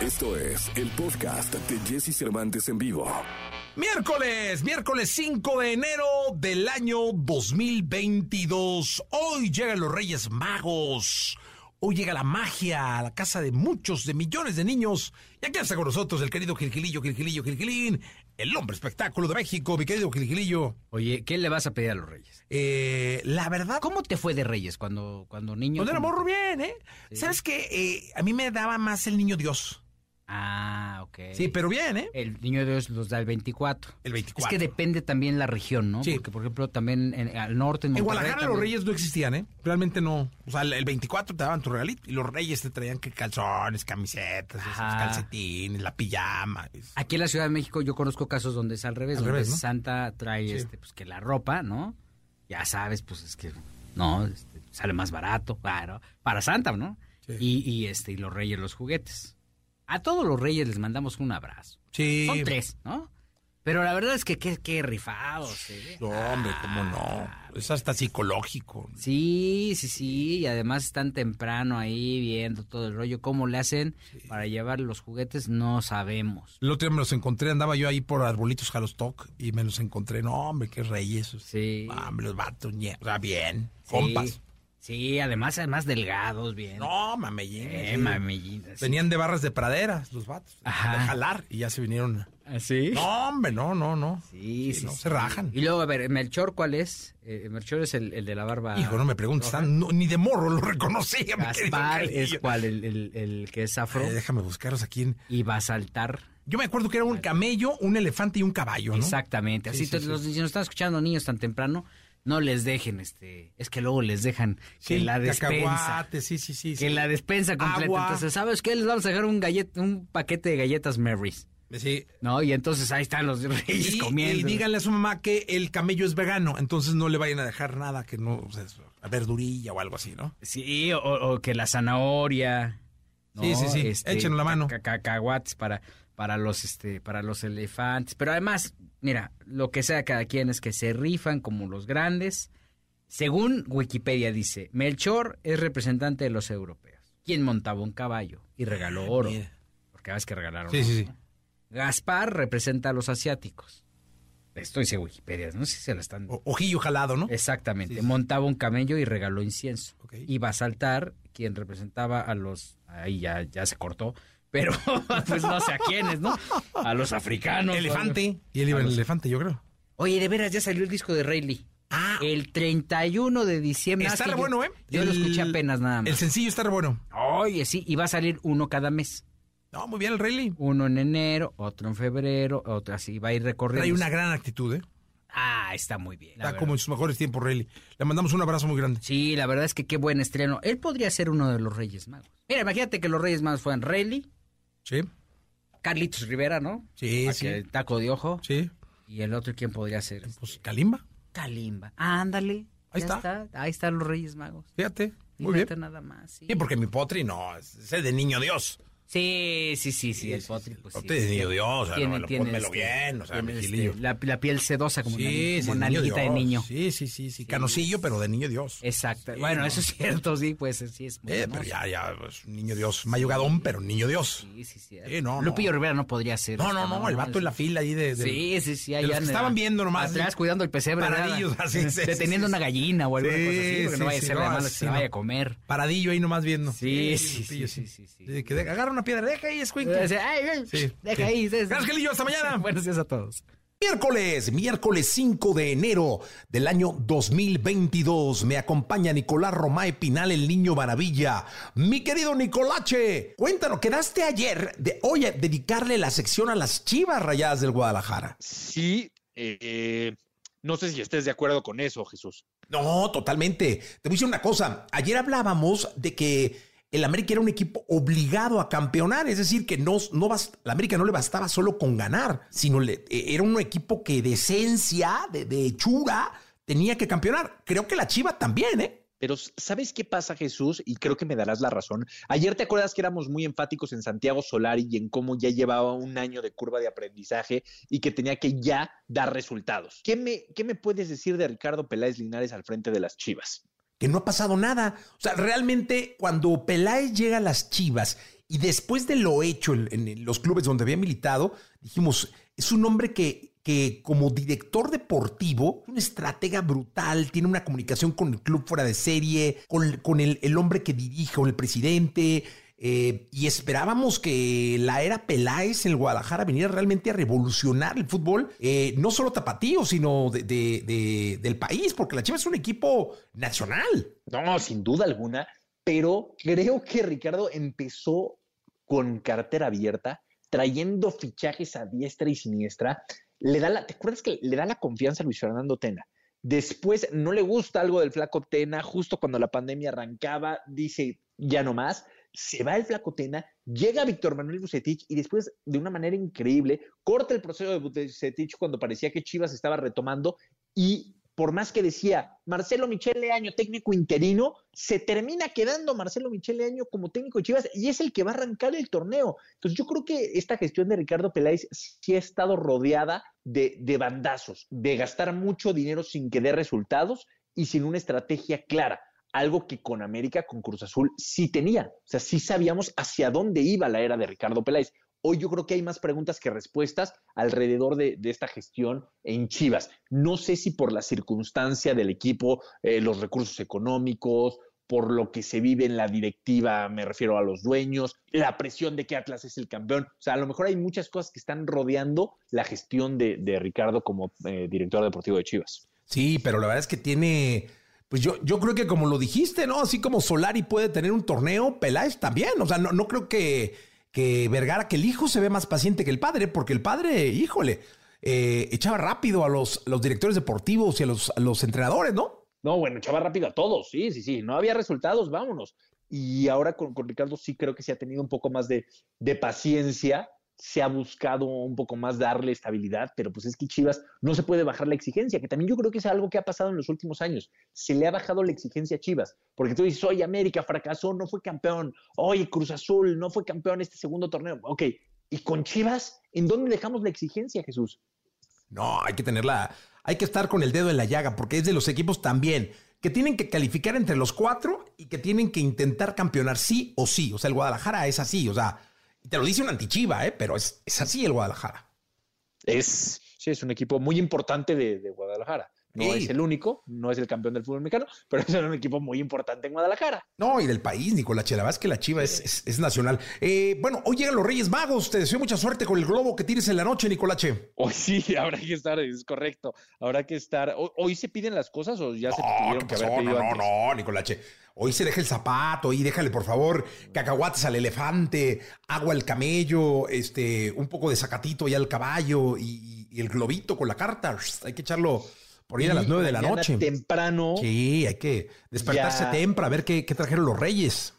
Esto es el podcast de Jesse Cervantes en vivo. Miércoles, miércoles 5 de enero del año 2022. Hoy llegan los Reyes Magos. Hoy llega la magia a la casa de muchos, de millones de niños. Y aquí está con nosotros el querido Gilgilillo, Gilgilillo, Gilgilín, el hombre espectáculo de México, mi querido Gilgilillo. Oye, ¿qué le vas a pedir a los Reyes? Eh, la verdad, ¿Cómo te fue de Reyes cuando, cuando niño? cuando era ¿Cómo morro bien, ¿eh? Sí. ¿Sabes qué? Eh, a mí me daba más el niño Dios. Ah, ok. Sí, pero bien, ¿eh? El niño de Dios los da el 24. El 24. Es que depende también la región, ¿no? Sí. Porque, por ejemplo, también en- al norte, en En Guadalajara los reyes no existían, ¿eh? Realmente no. O sea, el- el 24 te daban tu regalito y los reyes te traían que calzones, camisetas, esos calcetines, la pijama. Aquí en la Ciudad de México yo conozco casos donde es al revés, Al donde revés, ¿no? Santa trae Sí. este, pues que la ropa, ¿no? Ya sabes, pues es que no, este, sale más barato, claro, para Santa, ¿no? Sí. Y, y, este, y los reyes los juguetes. A todos los reyes les mandamos un abrazo. Sí. Son tres, ¿no? Pero la verdad es que qué, qué rifados. ¿eh? No, hombre, cómo no. Es hasta psicológico. Sí, sí, sí, y además están temprano ahí viendo todo el rollo. ¿Cómo le hacen para llevar los juguetes? No sabemos. El otro día me los encontré, andaba yo ahí por Arbolitos Jalostock y me los encontré. No, hombre, qué reyes. Sí. Ah, Hombre, los vatos, o sea, bien. Sí. Compas. Sí, además, además delgados, bien. No, mamellín. Eh, sí. mamellines. Venían de barras de praderas, los vatos. Ajá. De jalar y ya se vinieron. ¿Así? No, hombre, no, no, no. Sí, sí, no, sí. se rajan. Y luego, a ver, Melchor, ¿cuál es? Eh, Melchor es el, el de la barba. Hijo, no me preguntes, no, ni de morro lo querido Gaspar es cuál, el, el- el que es afro. Ay, déjame buscarlos aquí. en- Y va a saltar. Yo me acuerdo que era un camello, un elefante y un caballo, ¿no? Exactamente. Así Sí, te- sí, los, sí. si nos están escuchando niños tan temprano, no les dejen, este, es que luego les dejan que Sí, la despensa, sí, sí, sí. que sí. la despensa completa. Agua. Entonces, ¿sabes qué? Les vamos a dejar un gallet, un paquete de galletas Mary's, Sí. ¿no? Y entonces ahí están los reyes Y, comiendo. y díganle a su mamá que el camello es vegano, entonces no le vayan a dejar nada que no, o sea, verdurilla o algo así, ¿no? Sí, o, o que la zanahoria. ¿no? Sí, sí, sí. Échenos la mano. ca- ca- Cacahuates para, para los este, para los elefantes. Pero además, mira, lo que sea cada quien es que se rifan como los grandes. Según Wikipedia dice, Melchor es representante de los europeos. Quien montaba un caballo y regaló oro. mira. Porque ves que regalaron Sí, oro, sí, sí. ¿no? Gaspar representa a los asiáticos. Esto dice Wikipedia, no sé si se la están... O- ojillo jalado, ¿no? Exactamente. Sí, sí. Montaba un camello y regaló incienso. Ok. Iba a saltar quien representaba a los. Ahí ya, ya se cortó. Pero pues no sé a quiénes, ¿no? A los africanos. elefante. Y él iba el los- elefante, yo creo. Oye, de veras, ya salió el disco de Rayleigh. Ah, El 31 de diciembre. está Ah, re sí, yo- bueno, ¿eh? Yo lo El- escuché apenas nada El más. sencillo está re bueno. Oye, sí, y va a salir uno cada mes. No, muy bien el Rayleigh. Uno en enero, otro en febrero, otro así. Va a ir recorriendo. Trae una gran actitud, ¿eh? Ah, está muy bien. Está como en sus mejores tiempos, Rayleigh. Le mandamos un abrazo muy grande. Sí, la verdad es que qué buen estreno. Él podría ser uno de los Reyes Magos. Mira, imagínate que los Reyes Magos fueran Rayleigh, Sí, Carlitos Rivera, ¿no? sí, sí. el taco de ojo. Sí, Y el otro, ¿quién podría ser? pues Kalimba. Kalimba. Ándale. Ahí está. Ahí están los Reyes Magos. Fíjate, muy bien. Fíjate nada más. Sí, Sí, porque mi potri no, es de niño Dios. Sí, sí, sí, sí, el potri, sí, pues sí. potri de niño Dios, o sea, Tiene- no, lo- tiene pónmelo este- bien, o sea, tiene mi este, la, la piel sedosa como, Sí, una, nalguita de niño. Sí, sí, sí, sí, canosillo, pero de niño Dios. Exacto. Sí, bueno, no. eso es cierto, sí, pues sí es muy Eh, pero ya, ya, pues, un niño Dios, mayugadón, pero niño Dios. Sí, sí, sí. Sí, no, no. Lupillo Rivera no podría ser. No, no, no, el vato en la fila ahí de... Sí, sí, sí. allá estaban viendo nomás. Atrás cuidando el pesebre. ¿verdad? Paradillos, así, sí, Deteniendo una gallina o alguna Sí, cosa así, porque no vaya a ser de malo que se vaya a comer. Paradillo ahí nomás viendo. Sí, sí, sí, sí, sí, que agarra una piedra, deja ahí, escuincle. Dice, "Ay, ay, Sí, Deja sí. ahí. Gracias, Gelillo, hasta mañana. Buenos días a todos. Miércoles, miércoles 5 de enero del año 2022. Me acompaña Nicolás Romae Pinal, el niño maravilla. Mi querido Nicolache, cuéntanos, quedaste ayer de hoy a dedicarle la sección a las chivas rayadas del Guadalajara. Sí, eh, no sé si estés de acuerdo con eso, Jesús. No, totalmente. Te voy a decir una cosa. Ayer hablábamos de que el América era un equipo obligado a campeonar, es decir, que no, no la América no le bastaba solo con ganar, sino le- eh, era un equipo que de esencia, de, de hechura, tenía que campeonar. Creo que la Chiva también, ¿eh? Pero ¿sabes qué pasa, Jesús? Y creo que me darás la razón. Ayer te acuerdas que éramos muy enfáticos en Santiago Solari y en cómo ya llevaba un año de curva de aprendizaje y que tenía que ya dar resultados. ¿Qué me, qué me puedes decir de Ricardo Peláez Linares al frente de las Chivas? Que no ha pasado nada. O sea, realmente cuando Peláez llega a las Chivas Y después de lo hecho en, los clubes donde había militado, dijimos, es un hombre que, que como director deportivo, un estratega brutal, tiene una comunicación con el club fuera de serie, con, con el, el hombre que dirige, con el presidente, eh, y esperábamos que la era Peláez en el Guadalajara viniera realmente a revolucionar el fútbol, eh, no solo tapatío, sino de, de, de, del país, porque la Chivas es un equipo nacional. No, sin duda alguna, pero creo que Ricardo empezó con cartera abierta, trayendo fichajes a diestra y siniestra. Le da ¿Te acuerdas que le da la confianza a Luis Fernando Tena? Después no le gusta algo del flaco Tena, justo cuando la pandemia arrancaba, dice ya no más se va el Flacotena, llega Víctor Manuel Bucetich y después, de una manera increíble, corta el proceso de Bucetich cuando parecía que Chivas estaba retomando y por más que decía Marcelo Michele Año, técnico interino, se termina quedando Marcelo Michele Año como técnico de Chivas y es el que va a arrancar el torneo. Entonces yo creo que esta gestión de Ricardo Peláez sí ha estado rodeada de, de bandazos, de gastar mucho dinero sin que dé resultados y sin una estrategia clara algo que con América, con Cruz Azul, sí tenía. O sea, sí sabíamos hacia dónde iba la era de Ricardo Peláez. Hoy yo creo que hay más preguntas que respuestas alrededor de, esta gestión en Chivas. No sé si por la circunstancia del equipo, eh, los recursos económicos, por lo que se vive en la directiva, me refiero a los dueños, la presión de que Atlas es el campeón. O sea, a lo mejor hay muchas cosas que están rodeando la gestión de, de Ricardo como eh, director deportivo de Chivas. Sí, pero la verdad es que tiene pues yo, yo creo que como lo dijiste, ¿no? Así como Solari puede tener un torneo, Peláez también. O sea, no, no creo que, que Vergara, que el hijo se ve más paciente que el padre, porque el padre, híjole, eh, echaba rápido a los, los directores deportivos y a los, a los entrenadores, ¿no? No, bueno, echaba rápido a todos, sí, sí, sí. No había resultados, vámonos. Y ahora con, con Ricardo sí creo que se ha tenido un poco más de, de paciencia se ha buscado un poco más darle estabilidad, pero pues es que Chivas no se puede bajar la exigencia, que también yo creo que es algo que ha pasado en los últimos años. Se le ha bajado la exigencia a Chivas, porque tú dices, oye, América fracasó, no fue campeón, oye, Cruz Azul no fue campeón este segundo torneo. Ok, ¿y con Chivas? ¿En dónde dejamos la exigencia, Jesús? No, hay que tenerla, hay que estar con el dedo en la llaga, porque es de los equipos también que tienen que calificar entre los cuatro y que tienen que intentar campeonar sí o sí. O sea, el Guadalajara es así, o sea, te lo dice un antichiva, ¿eh? pero es, es así el Guadalajara. Es, sí, es un equipo muy importante de, de Guadalajara. No es el único, no es el campeón del fútbol mexicano, pero es un equipo muy importante en Guadalajara. No, y del país, Nicolás Chela, es que la Chiva es, es, es, nacional. Eh, bueno, hoy llegan los Reyes Magos, te deseo mucha suerte con el globo que tires en la noche, Nicolache. Hoy sí, habrá que estar, es correcto, habrá que estar. ¿Hoy se piden las cosas o ya se tuvieron que haber pedido No, antes? no, no, Nicolache. Hoy se deja el zapato y déjale, por favor, cacahuates al elefante, agua al camello, este, un poco de zacatito ya al caballo y, y el globito con la carta. Hay que echarlo por ir a las nueve de la noche. temprano. Sí, hay que despertarse ya... temprano a ver qué, qué, trajeron los reyes.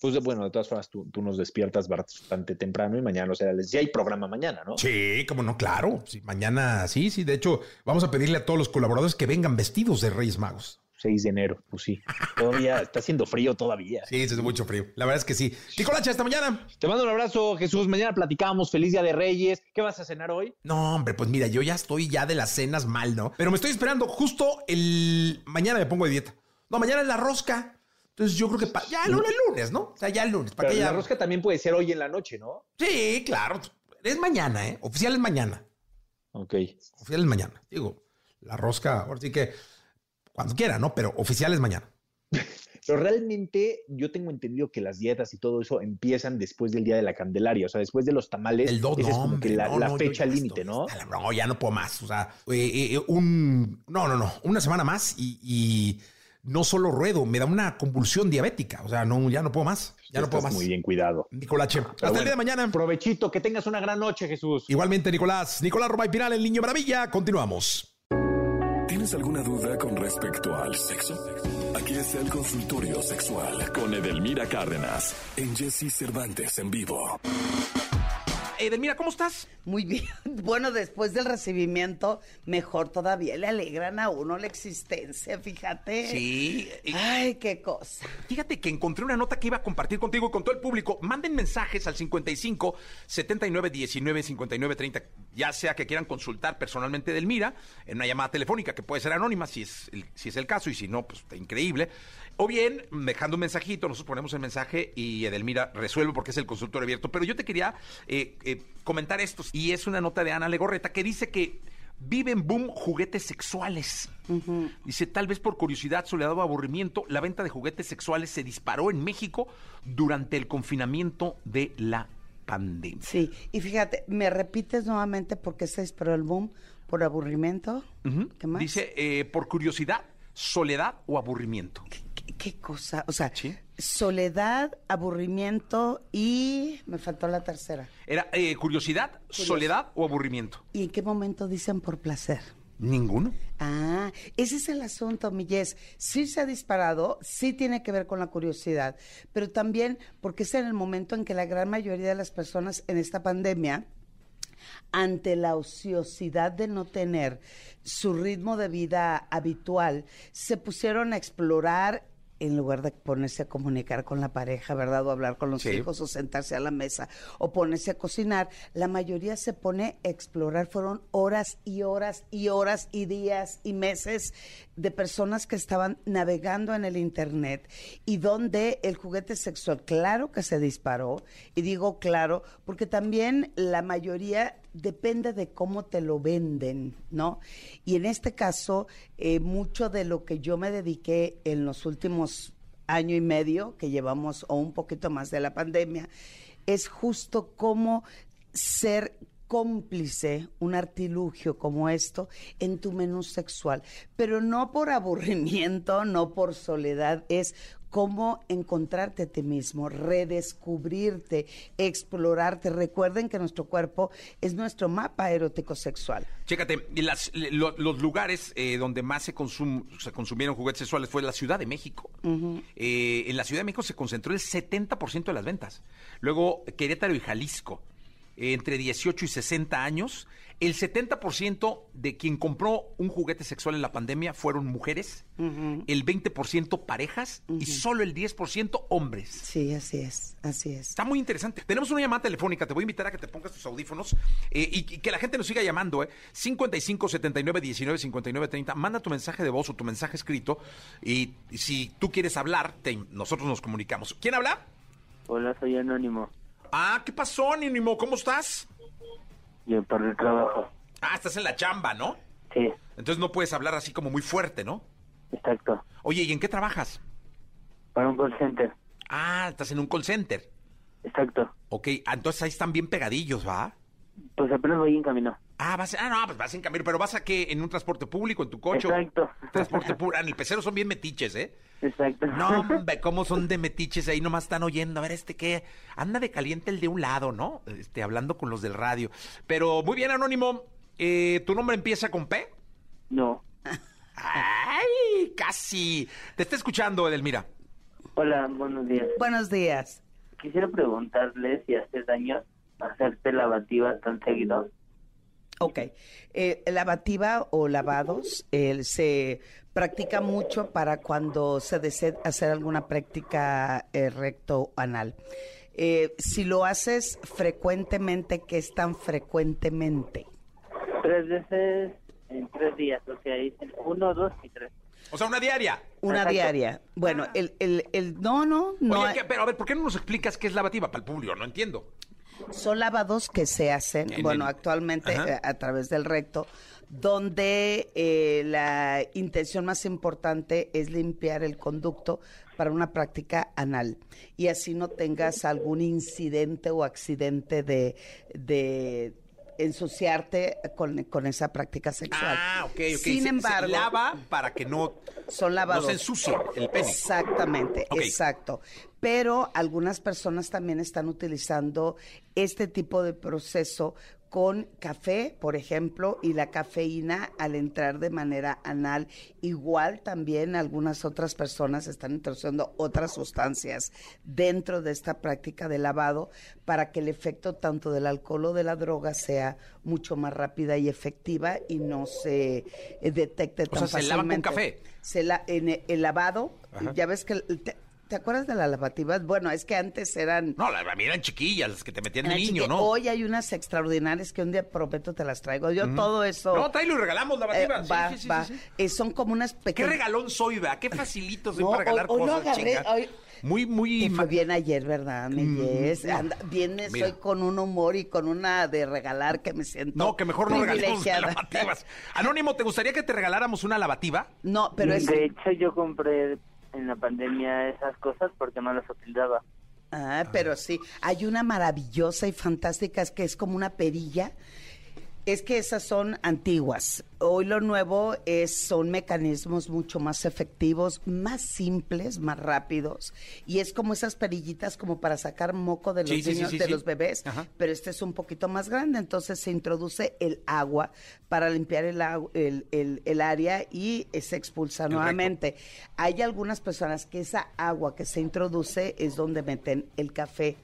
Pues bueno, de todas formas, tú, tú, nos despiertas bastante temprano y mañana, o sea, ya hay programa mañana, ¿no? Sí, como no, claro. Sí, mañana, sí, sí. De hecho, vamos a pedirle a todos los colaboradores que vengan vestidos de Reyes Magos. 6 de enero, pues sí. Todavía está haciendo frío todavía. Sí, hace mucho frío. La verdad es que sí. Nicolache, hasta mañana. Te mando un abrazo, Jesús. Mañana platicamos. Feliz Día de Reyes. ¿Qué vas a cenar hoy? No, hombre, pues mira, yo ya estoy ya de las cenas mal, ¿no? Pero me estoy esperando justo el... Mañana me pongo de dieta. No, mañana es la rosca. Entonces yo creo que pa... ya el lunes, ¿no? O sea, ya el lunes. ¿para Pero ya... la rosca también puede ser hoy en la noche, ¿no? Sí, claro. Es mañana, ¿eh? Oficial es mañana. Ok. Oficial es mañana. Digo, la rosca, ahora sí que cuando quiera, ¿no? Pero oficial es mañana. Pero realmente yo tengo entendido que las dietas y todo eso empiezan después del día de la Candelaria, o sea, después de los tamales. El 2 no, es como que la, no, la no, fecha límite, ¿no? No, ya no puedo más. O sea, eh, eh, un. No, no, no. Una semana más y, y, no solo ruedo, me da una convulsión diabética. O sea, no, ya no puedo más. Ya no puedo más. Muy bien cuidado. Nicolache. Hasta bueno, el día de mañana. Provechito, que tengas una gran noche, Jesús. Igualmente, Nicolás. Nicolás Roma y Pinal, el niño maravilla. Continuamos. ¿Tienes alguna duda con respecto al sexo? Aquí está el consultorio sexual con Edelmira Cárdenas en Jesse Cervantes en vivo. Edelmira, ¿cómo estás? Muy bien. Bueno, después del recibimiento, mejor todavía. Le alegran a uno la existencia, fíjate. Sí. Ay, qué cosa. Fíjate que encontré una nota que iba a compartir contigo y con todo el público. Manden mensajes al 55 79 19 59 30, ya sea que quieran consultar personalmente Edelmira en una llamada telefónica que puede ser anónima si es el, si es el caso y si no, pues está increíble. O bien, dejando un mensajito, nosotros ponemos el mensaje y Edelmira resuelve porque es el consultorio abierto. Pero yo te quería eh, eh, comentar esto, y es una nota de Ana Legorreta que dice que viven boom juguetes sexuales. Dice, tal vez por curiosidad, soledad o aburrimiento, la venta de juguetes sexuales se disparó en México durante el confinamiento de la pandemia. Sí, y fíjate, me repites nuevamente por qué se disparó el boom, por aburrimiento. ¿Qué más? Dice, eh, por curiosidad, soledad o aburrimiento. ¿Qué, qué cosa? O sea, Sí. soledad, aburrimiento y me faltó la tercera. Era eh, curiosidad, soledad o aburrimiento. ¿Y en qué momento dicen por placer? Ninguno. Ah, ese es el asunto, Millés. Sí se ha disparado, sí tiene que ver con la curiosidad, pero también porque es en el momento en que la gran mayoría de las personas en esta pandemia, ante la ociosidad de no tener su ritmo de vida habitual, se pusieron a explorar en lugar de ponerse a comunicar con la pareja, ¿verdad? O hablar con los Sí. hijos, o sentarse a la mesa, o ponerse a cocinar, la mayoría se pone a explorar. Fueron horas y horas y horas y días y meses de personas que estaban navegando en el Internet y donde el juguete sexual, claro que se disparó, y digo claro, porque también la mayoría depende de cómo te lo venden, ¿no? Y en este caso, eh, mucho de lo que yo me dediqué en los últimos año y medio que llevamos, o un poquito más de la pandemia, es justo cómo ser cómplice, un artilugio como esto, en tu menú sexual. Pero no por aburrimiento, no por soledad, es cómo encontrarte a ti mismo, redescubrirte, explorarte. Recuerden que nuestro cuerpo es nuestro mapa erótico sexual. Chécate, y las- lo- los lugares eh, donde más se, consum- se consumieron juguetes sexuales fue la Ciudad de México. Eh, en la Ciudad de México se concentró el 70% de las ventas. Luego Querétaro y Jalisco, entre 18 y 60 años. El 70% de quien compró un juguete sexual en la pandemia fueron mujeres, el 20% parejas y solo el 10% hombres. Sí, así es, así es. Está muy interesante. Tenemos una llamada telefónica. Te voy a invitar a que te pongas tus audífonos eh, y, y que la gente nos siga llamando. ¿eh? 55 79 19 59 30. Manda tu mensaje de voz o tu mensaje escrito. Y, y si tú quieres hablar, te- nosotros nos comunicamos. ¿Quién habla? Hola, soy Anónimo. Ah, ¿qué pasó, Anónimo? ¿Cómo estás? Yo por el trabajo. Ah, estás en la chamba, ¿no? Sí, Entonces no puedes hablar así como muy fuerte, ¿no? exacto. Oye, ¿y en qué trabajas? Para un call center. Ah, estás en un call center. Exacto. Ok, ah, entonces ahí están bien pegadillos, ¿va? Pues apenas voy en camino. Ah, vas, ah, no, pues vas en camino, pero vas a qué, en un transporte público, en tu coche. Exacto. Transporte público. Ah, en el pecero son bien metiches, ¿eh? Exacto. No, hombre, cómo son de metiches ahí, nomás están oyendo. A ver, este qué. Anda de caliente el de un lado, ¿no? Este, hablando con los del radio. Pero muy bien, Anónimo. Eh, ¿Tu nombre empieza con P? No. ¡Ay! Casi. Te está escuchando, Edelmira. Hola, buenos días. Buenos días. Quisiera preguntarle si hace daño hacerte lavativa tan seguido. Ok. Eh, lavativa o lavados eh, se practica mucho para cuando se desea hacer alguna práctica eh, recto anal. Eh, si lo haces frecuentemente, ¿qué es tan frecuentemente? Tres veces en tres días. O sea, dicen uno, dos y tres. O sea, una diaria. Una Exacto. diaria. Bueno, el, el, el, no, no, no. Oye, ¿qué? pero a ver, ¿por qué no nos explicas qué es lavativa para el público? No entiendo. Son lavados que se hacen, En bueno, el- actualmente Ajá. eh, a través del recto, donde eh, la intención más importante es limpiar el conducto para una práctica anal y así no tengas algún incidente o accidente de, de ensuciarte con, con esa práctica sexual. Ah, ok, ok. Sin Se- embargo, Se lava para que no, son lavados. no se ensucie el pene. Exactamente, exacto. Pero algunas personas también están utilizando este tipo de proceso con café, por ejemplo, y la cafeína al entrar de manera anal. Igual también algunas otras personas están introduciendo otras sustancias dentro de esta práctica de lavado para que el efecto tanto del alcohol o de la droga sea mucho más rápida y efectiva y no se eh, detecte O tan sea, se lava con fácilmente. café. Se la, en el, el lavado, Ajá. ya ves que el- te- ¿Te acuerdas de las lavativas? Bueno, es que antes eran... No, las eran chiquillas, las que te metían de niño, ¿no? Hoy hay unas extraordinarias que un día prometo te las traigo. Yo todo eso... No, tráelo y regalamos eh, lavativas. Sí, va, sí, sí, va. sí, sí. Eh, son como unas Qué pequeñas... regalón soy, vea, qué facilito soy No, para regalar hoy- hoy lo cosas, agarré, chinga. hoy- Muy, muy... Te fue bien ayer, ¿verdad, mi Mm, Jess? no. Anda- Viene, Mira. soy con un humor y con una de regalar que me siento No, que mejor no regalemos privilegiada. lavativas. Anónimo, ¿te gustaría que te regaláramos una lavativa? No, pero es... De hecho, yo compré en la pandemia esas cosas porque no las utilizaba. Ah, pero sí, hay una maravillosa y fantástica es que es como una perilla. Es que esas son antiguas. Hoy lo nuevo es son mecanismos mucho más efectivos, más simples, más rápidos y es como esas perillitas como para sacar moco de los Sí, sí, sí, niños, sí, de los bebés, Ajá. pero este es un poquito más grande, entonces se introduce el agua para limpiar el, el, el- el área y eh, se expulsa nuevamente. Hay algunas personas que esa agua que se introduce es donde meten el café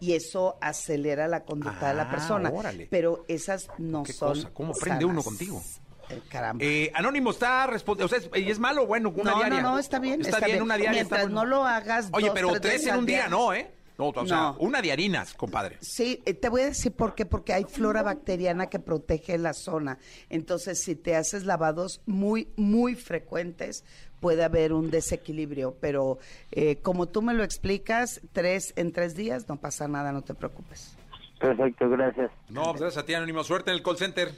y eso acelera la conducta de la Ah, persona. órale. Pero esas no Qué son. cosa, ¿cómo aprende uno contigo? Eh, caramba. Eh, Anónimo está respondiendo, o sea, ¿es, y es malo o bueno? Una no, diaria. no, no, está bien. Está, bien, una diaria. está Mientras bueno. no lo hagas. Oye, dos, pero tres tres en un día no, ¿eh? No, o sea, No. una de harinas, compadre. Sí, eh, te voy a decir por qué, porque hay flora bacteriana que protege la zona. Entonces, si te haces lavados muy, muy frecuentes, puede haber un desequilibrio. Pero eh, como tú me lo explicas, tres en tres días, no pasa nada, no te preocupes. Perfecto, gracias. No, pues gracias a ti, Anónimo. Suerte en el call center.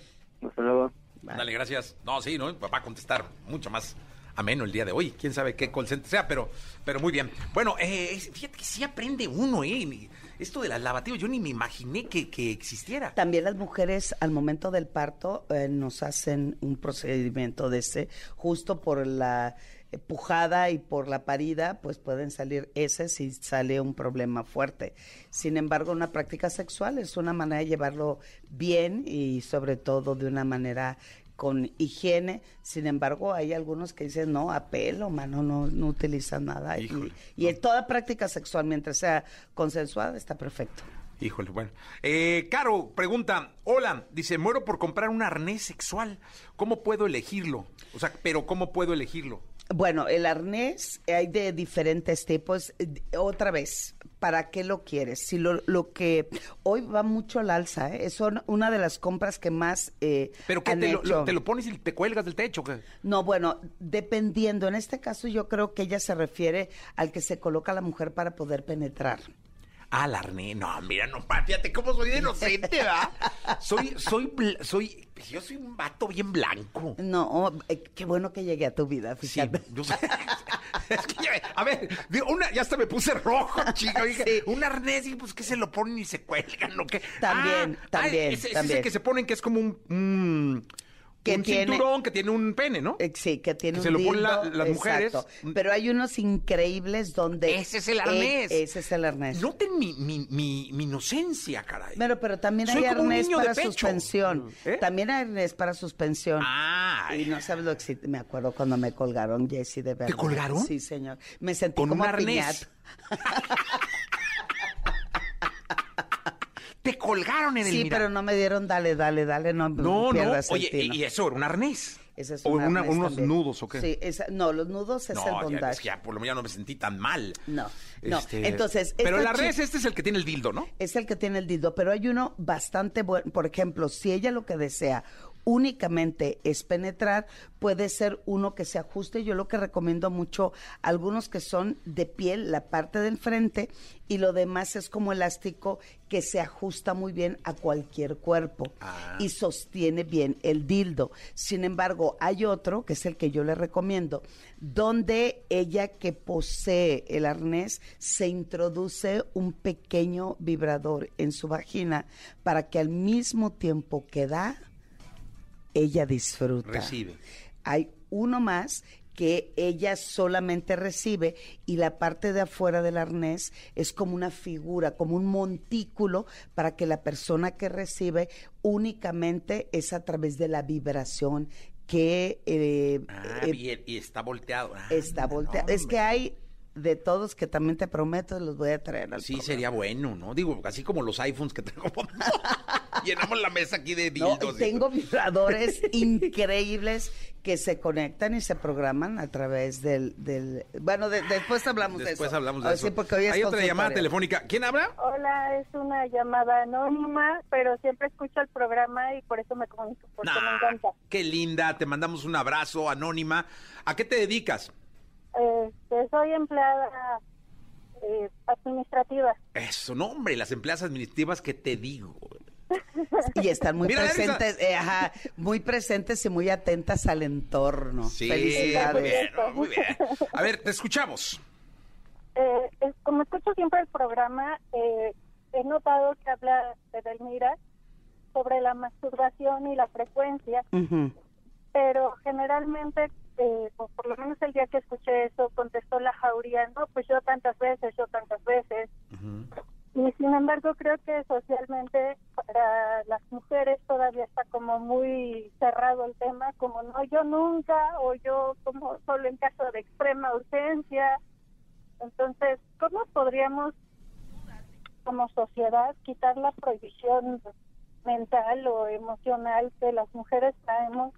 Hasta luego. Dale, gracias. No, sí, ¿no? Va a contestar mucho más ameno el día de hoy. Quién sabe qué call center sea, pero, pero muy bien. Bueno, eh, fíjate que sí aprende uno, ¿eh? Esto de las lavativas, yo ni me imaginé que, que existiera. También las mujeres al momento del parto eh, nos hacen un procedimiento de ese, justo por la pujada y por la parida, pues pueden salir ese si sale un problema fuerte. Sin embargo, una práctica sexual es una manera de llevarlo bien y sobre todo de una manera con higiene. Sin embargo, hay algunos que dicen, no, a pelo, mano, no, no utilizan nada. Y, Híjole, y en toda práctica sexual, mientras sea consensuada, está perfecto. Híjole, bueno. Eh, Caro pregunta, hola, dice, muero por comprar un arnés sexual. ¿Cómo puedo elegirlo? O sea, pero ¿cómo puedo elegirlo? Bueno, el arnés hay de diferentes tipos. Eh, Otra vez, ¿para qué lo quieres? Si lo, lo que hoy va mucho al alza, ¿eh? son una de las compras que más eh, ¿Pero qué? han Te lo, hecho. te lo pones y te cuelgas del techo? ¿qué? No, bueno, dependiendo. En este caso yo creo que ella se refiere al que se coloca la mujer para poder penetrar. Ah, el arnés. No, mira, no, fíjate cómo soy de inocente, ¿verdad? Soy, soy, soy, yo soy un vato bien blanco. No, eh, qué bueno que llegué a tu vida, Sí, fíjate. yo sé. Es que ya- a ver, una, ya hasta me puse rojo, chico. Dije, Sí. un arnés, y pues que se lo ponen y se cuelgan, ¿o qué? También, Ah, también, ese, ese es también. el que se ponen que es como un, un, Que un tiene- cinturón que tiene un pene, ¿no? Eh, Sí, que tiene Que un se lo ponen la- las mujeres. exacto. Pero hay unos increíbles donde... Ese es el arnés. Eh, ese es el arnés. Noten mi, mi, mi, mi inocencia, caray. Pero, pero también Soy hay arnés para suspensión. ¿Eh? También hay arnés para suspensión. Ah, Y no sabes lo que sí- me acuerdo cuando me colgaron, Jessy, de verdad. colgaron? Sí, señor. Me sentí Con como un arnés. te colgaron en el Sí, pero no me dieron dale, dale, dale, no, No, no. el Oye, y eso era un arnés. Ese es o un una- arnés unos también. nudos, ¿o qué? Sí, esa- no, los nudos es el No, ya, bondage. es que ya por lo menos ya no me sentí tan mal. No, no. Este, Entonces, Pero el esta arnés este es el que tiene el dildo, ¿no? es el que tiene el dildo, pero hay uno bastante bueno. Por ejemplo, si ella lo que desea únicamente es penetrar, puede ser uno que se ajuste. Yo lo que recomiendo mucho, algunos que son de piel, la parte del frente, y lo demás es como elástico que se ajusta muy bien a cualquier cuerpo y sostiene bien el dildo. Sin embargo, hay otro, que es el que yo le recomiendo, donde ella que posee el arnés se introduce un pequeño vibrador en su vagina para que al mismo tiempo que da, ella disfruta. Recibe. Hay uno más que ella solamente recibe y la parte de afuera del arnés es como una figura, como un montículo para que la persona que recibe únicamente es a través de la vibración que eh, Ah, eh, bien, y está volteado. Ah, está volteado. Es que hay de todos que también te prometo los voy a traer al Sí, programa. sería bueno, ¿no? Digo, así como los iPhones que tengo. Llenamos la mesa aquí de No, dildos. y tengo vibradores increíbles que se conectan y se programan a través del... del bueno, de- después hablamos de eso. Después hablamos de eso. sí, porque hoy es Hay otra llamada telefónica. ¿Quién habla? Hola, es una llamada anónima, pero siempre escucho el programa y por eso me comunico, porque me Nah, encanta. qué linda, te mandamos un abrazo, anónima. ¿A qué te dedicas? Este, soy empleada eh, administrativa. Eso, no, hombre, las empleadas administrativas, ¿qué te digo? Y están muy Mira, presentes, eh, ajá, muy presentes y muy atentas al entorno. Sí, Felicidades. muy bien, no, muy bien. A ver, te escuchamos. Eh, es- como escucho siempre el programa, eh, he notado que habla Edelmira sobre la masturbación y la frecuencia, pero generalmente, eh, o por lo menos el día que escuché eso, contestó la jauría, no, pues yo tantas veces, yo tantas veces. Y sin embargo, creo que socialmente para las mujeres todavía está como muy cerrado el tema, como no, yo nunca, o yo como solo en caso de extrema urgencia. Entonces, ¿cómo podríamos como sociedad quitar la prohibición mental o emocional que las mujeres traemos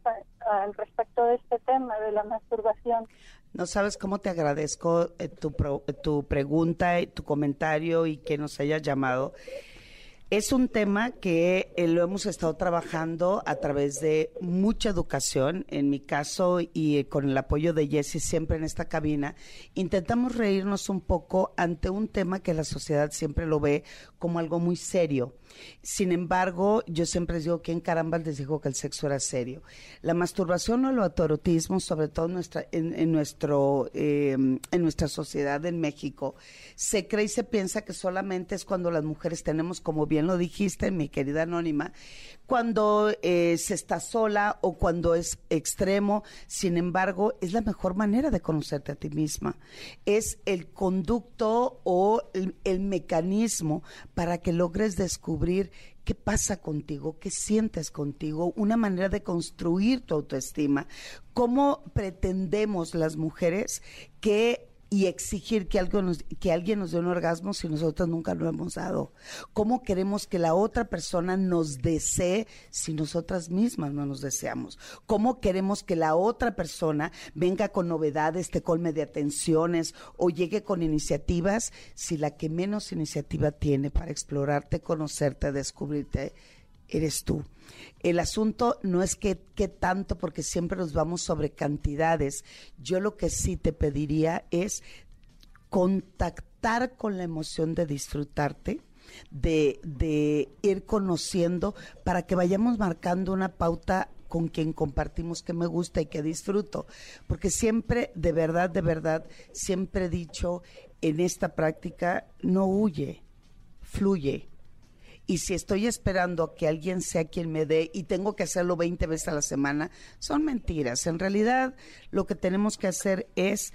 al respecto de este tema de la masturbación? No sabes cómo te agradezco eh, tu, pro- tu pregunta, y tu comentario y que nos hayas llamado. Es un tema que eh, lo hemos estado trabajando a través de mucha educación, en mi caso y eh, con el apoyo de Jesse siempre en esta cabina. Intentamos reírnos un poco ante un tema que la sociedad siempre lo ve como algo muy serio. Sin embargo, yo siempre les digo, ¿quién caramba les dijo que el sexo era serio? La masturbación o el autoerotismo, sobre todo nuestra, en, nuestro, eh, en nuestra sociedad en México, se cree y se piensa que solamente es cuando las mujeres tenemos, como bien lo dijiste, mi querida Anónima, cuando eh, se está sola o cuando es extremo. Sin embargo, es la mejor manera de conocerte a ti misma. Es el conducto o el, el mecanismo para que logres descubrir qué pasa contigo, qué sientes contigo, una manera de construir tu autoestima. ¿Cómo pretendemos las mujeres que y exigir que, algo nos- que alguien nos dé un orgasmo si nosotros nunca lo hemos dado? ¿Cómo queremos que la otra persona nos desee si nosotras mismas no nos deseamos? ¿Cómo queremos que la otra persona venga con novedades, te colme de atenciones o llegue con iniciativas si la que menos iniciativa tiene para explorarte, conocerte, descubrirte eres tú. El asunto no es que, que tanto, porque siempre nos vamos sobre cantidades. Yo lo que sí te pediría es contactar con la emoción de disfrutarte, de, de ir conociendo, para que vayamos marcando una pauta con quien compartimos que me gusta y que disfruto. Porque siempre, de verdad, de verdad, siempre he dicho en esta práctica, no huye, fluye. Y si estoy esperando a que alguien sea quien me dé y tengo que hacerlo 20 veces a la semana, son mentiras. En realidad, lo que tenemos que hacer es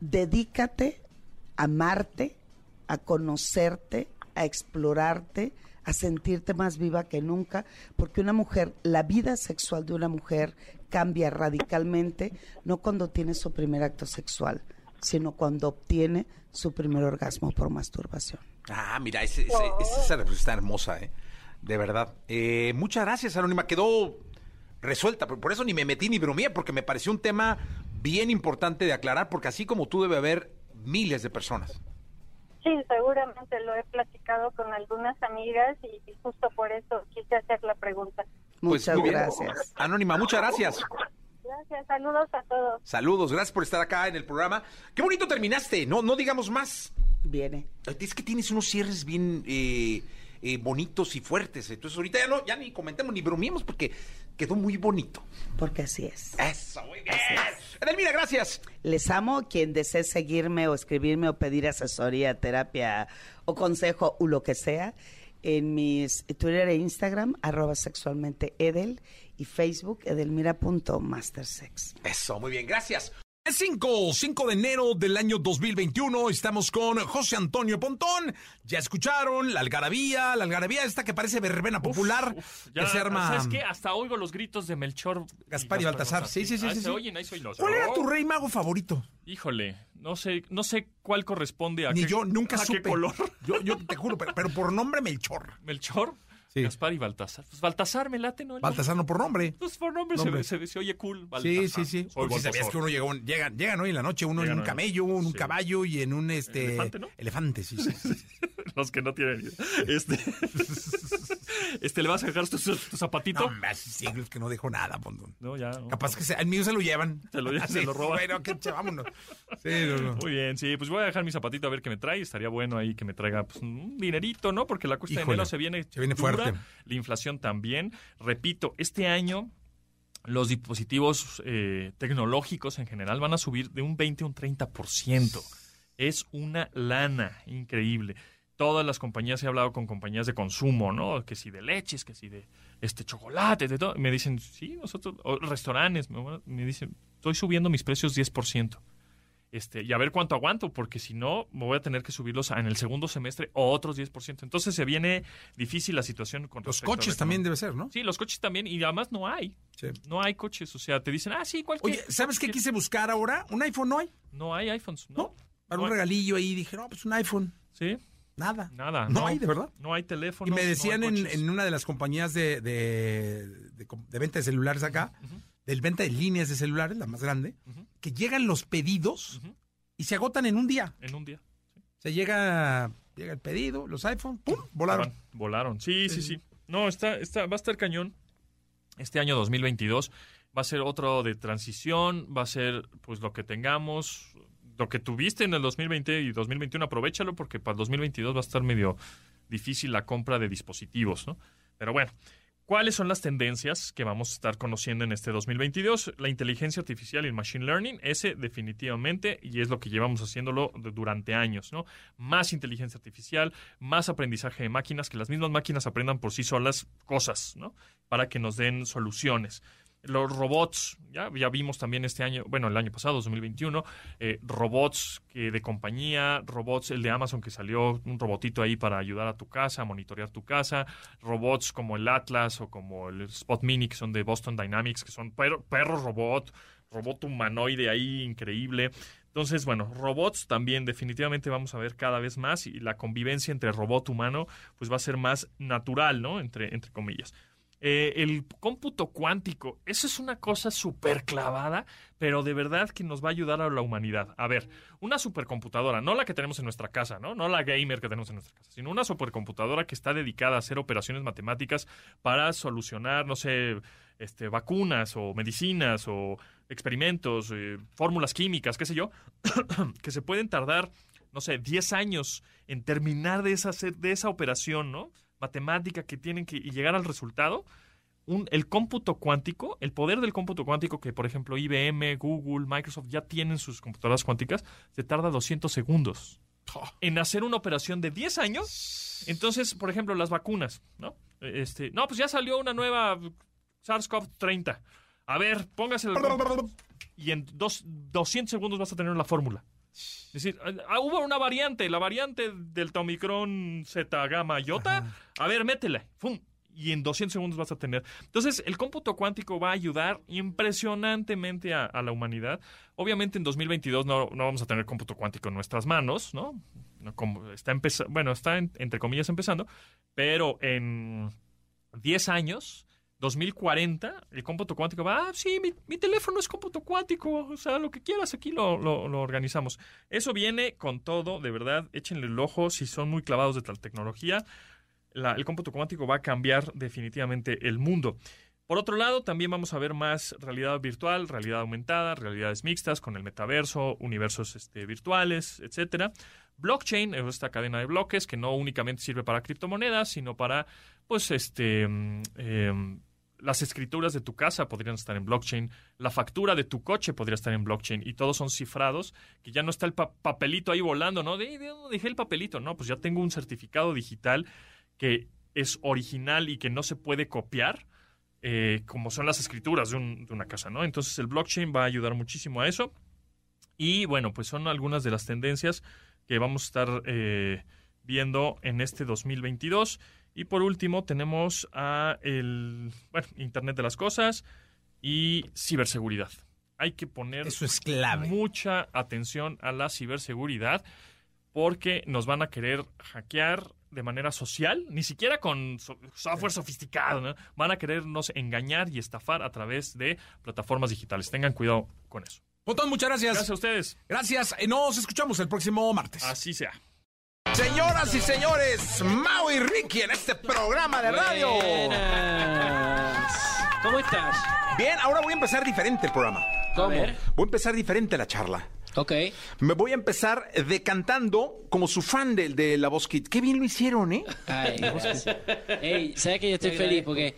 dedícate a amarte, a conocerte, a explorarte, a sentirte más viva que nunca, porque una mujer, la vida sexual de una mujer cambia radicalmente, no cuando tiene su primer acto sexual, sino cuando obtiene su primer orgasmo por masturbación. Ah, mira, ese- ese- ese- esa respuesta está hermosa, ¿eh? De verdad. Eh, muchas gracias, Anónima. Quedó resuelta. Por, por eso ni me metí ni bromeé, porque me pareció un tema bien importante de aclarar, porque así como tú debe haber miles de personas. Sí, seguramente lo he platicado con algunas amigas y, y justo por eso quise hacer la pregunta. Pues, Muchas bien. gracias. Anónima, muchas gracias. Gracias, saludos a todos. Saludos, gracias por estar acá en el programa. Qué bonito terminaste, no, no digamos más. Viene. Es que tienes unos cierres bien eh, eh, bonitos y fuertes. Entonces ahorita ya no, ya ni comentemos ni bromeemos porque quedó muy bonito. Porque así es. Eso, muy bien. Edelmira, gracias. Les amo. Quien desee seguirme o escribirme o pedir asesoría, terapia o consejo o lo que sea, en mis Twitter e Instagram, arroba sexualmente Edel y Facebook, edelmira.mastersex. Eso, muy bien, gracias. Es 5, 5 de enero del año 2021. Estamos con José Antonio Pontón. Ya escucharon la algarabía, la algarabía esta que parece verbena popular. Uf, ya, que se arma. ¿Sabes qué? Hasta oigo los gritos de Melchor. Gaspar y Baltasar. Sí, sí, sí, Ah, sí, se sí. oyen, ahí soy los. ¿Cuál era tu rey mago favorito? Híjole, no sé, no sé cuál corresponde a Ni qué, yo nunca a supe. qué color. Yo, yo te juro, pero, pero por nombre Melchor. ¿Melchor? Sí. Gaspar y Baltasar. Pues Baltasar me late, ¿no? Baltasar no por nombre. Pues por nombre, se- Nombre. Se, se oye cool. Sí, Baltasar. sí, sí. Soy Porque si sabías que uno llega, un- llegan, llegan hoy en la noche, uno Llegan en un camello, en un caballo y en un este Elefante, ¿no? elefante, sí, sí, sí. Los que no tienen idea. Este, este ¿le vas a dejar tu, tu zapatito? No, hace siglos que no dejo nada, Pontón. No, ya. no. Capaz que se, el mío se lo llevan. Se lo llevan, se lo roban. Bueno, que vámonos. Sí, no, no. Muy bien, sí, pues voy a dejar mi zapatito a ver qué me trae. Estaría bueno ahí que me traiga pues, un dinerito, ¿no? Porque la cuesta de enero se viene, se viene dura, La inflación también. Repito, este año los dispositivos eh, tecnológicos en general van a subir de un 20 a un 30%. Es una lana increíble. Todas las compañías, he hablado con compañías de consumo, ¿no? Que si de leches, que si de este chocolates, de todo. Me dicen, sí, nosotros, o restaurantes, me, me dicen, estoy subiendo mis precios 10%. Este, y a ver cuánto aguanto, porque si no, me voy a tener que subirlos en el segundo semestre otros 10%. Entonces se viene difícil la situación con Los coches también debe ser, ¿no? Sí, los coches también, y además no hay. Sí. No hay coches, o sea, te dicen, ah, sí, cualquier. Oye, ¿sabes qué quise buscar ahora? Un iPhone no hay. No hay iPhones, ¿no? ¿No? Para No un hay. regalillo ahí dije, no, pues un iPhone. Sí, Nada. nada. No hay, de verdad. No hay teléfonos. Y me no decían en, en una de las compañías de, de, de com- de venta de celulares acá, del venta de líneas de celulares, la más grande, que llegan los pedidos y se agotan en un día. En un día. Se llega, llega el pedido, los iPhone, ¡pum! Volaron. Van, Volaron. Sí, sí, sí. No, está, está, va a estar cañón. Este año 2022 va a ser otro de transición, va a ser pues lo que tengamos, lo que tuviste en el 2020 y 2021, aprovechalo porque para el 2022 va a estar medio difícil la compra de dispositivos, ¿no? Pero bueno, ¿cuáles son las tendencias que vamos a estar conociendo en este 2022? La inteligencia artificial y el machine learning, ese definitivamente, y es lo que llevamos haciéndolo durante años, ¿no? Más inteligencia artificial, más aprendizaje de máquinas, que las mismas máquinas aprendan por sí solas cosas, ¿no? Para que nos den soluciones. Los robots, ya, ya vimos también este año, bueno, el año pasado, 2021, eh, robots que de compañía, robots, el de Amazon que salió, un robotito ahí para ayudar a tu casa, monitorear tu casa, robots como el Atlas o como el Spot Mini, que son de Boston Dynamics, que son perro, perro robot, robot humanoide ahí increíble. Entonces, bueno, robots también definitivamente vamos a ver cada vez más y la convivencia entre robot humano pues va a ser más natural, ¿no? Entre, entre comillas. Eh, el cómputo cuántico, eso es una cosa súper clavada, pero de verdad que nos va a ayudar a la humanidad. A ver, una supercomputadora, no la que tenemos en nuestra casa, ¿no? No la gamer que tenemos en nuestra casa, sino una supercomputadora que está dedicada a hacer operaciones matemáticas para solucionar, no sé, este, vacunas o medicinas o experimentos, eh, fórmulas químicas, qué sé yo, que se pueden tardar, no sé, 10 años en terminar de esa, de esa operación, ¿no? Matemática que tienen que y llegar al resultado. Un, el cómputo cuántico, el poder del cómputo cuántico que, por ejemplo, IBM, Google, Microsoft ya tienen sus computadoras cuánticas, se tarda 200 segundos en hacer una operación de 10 años. Entonces, por ejemplo, las vacunas, ¿no? Este, no, pues ya salió una nueva SARS-CoV-30. A ver, póngase el... Y en dos, 200 segundos vas a tener la fórmula. Es decir, ah, hubo una variante, la variante del Omicron Z gamma iota. A ver, métela. ¡Fum! Y en 200 segundos vas a tener. Entonces, el cómputo cuántico va a ayudar impresionantemente a, a la humanidad. Obviamente, en 2022 no, no vamos a tener cómputo cuántico en nuestras manos, ¿no? No como está empeza- bueno, está en- entre comillas empezando, pero en 10 años, 2040, el cómputo cuántico va, ah, sí, mi, mi teléfono es cómputo cuántico, o sea, lo que quieras, aquí lo, lo- organizamos. Eso viene con todo, de verdad, échenle el ojo si son muy clavados de tal tecnología. El cómputo cuántico va a cambiar definitivamente el mundo. Por otro lado, también vamos a ver más realidad virtual, realidad aumentada, realidades mixtas con el metaverso, universos este, virtuales, etcétera. Blockchain es esta cadena de bloques que no únicamente sirve para criptomonedas, sino para, pues, este, mm, em, las escrituras de tu casa podrían estar en blockchain, la factura de tu coche podría estar en blockchain y todos son cifrados, que ya no está el pa- papelito ahí volando, ¿no? ¿De, de dónde dejé el papelito? No, pues ya tengo un certificado digital que es original y que no se puede copiar, eh, como son las escrituras de una casa, ¿no? Entonces el blockchain va a ayudar muchísimo a eso. Y bueno, pues son algunas de las tendencias que vamos a estar eh, viendo en este 2022. Y por último tenemos a el bueno, Internet de las Cosas y ciberseguridad. Hay que poner Eso es clave. mucha atención a la ciberseguridad porque nos van a querer hackear de manera social, ni siquiera con so- software sofisticado, ¿no? Van a querernos engañar y estafar a través de plataformas digitales. Tengan cuidado con eso. Pontón, muchas gracias. Gracias a ustedes. Gracias. Eh, Nos escuchamos el próximo martes. Así sea. Señoras y señores, Mau y Ricky en este programa de radio. Buenas. ¿Cómo estás? Bien, ahora voy a empezar diferente el programa. ¿Cómo? Voy a empezar diferente la charla. Ok. Me voy a empezar decantando como su fan del de La Voz Kid. Qué bien lo hicieron, ¿eh? Ay, Ey, ¿sabes que yo estoy feliz? Porque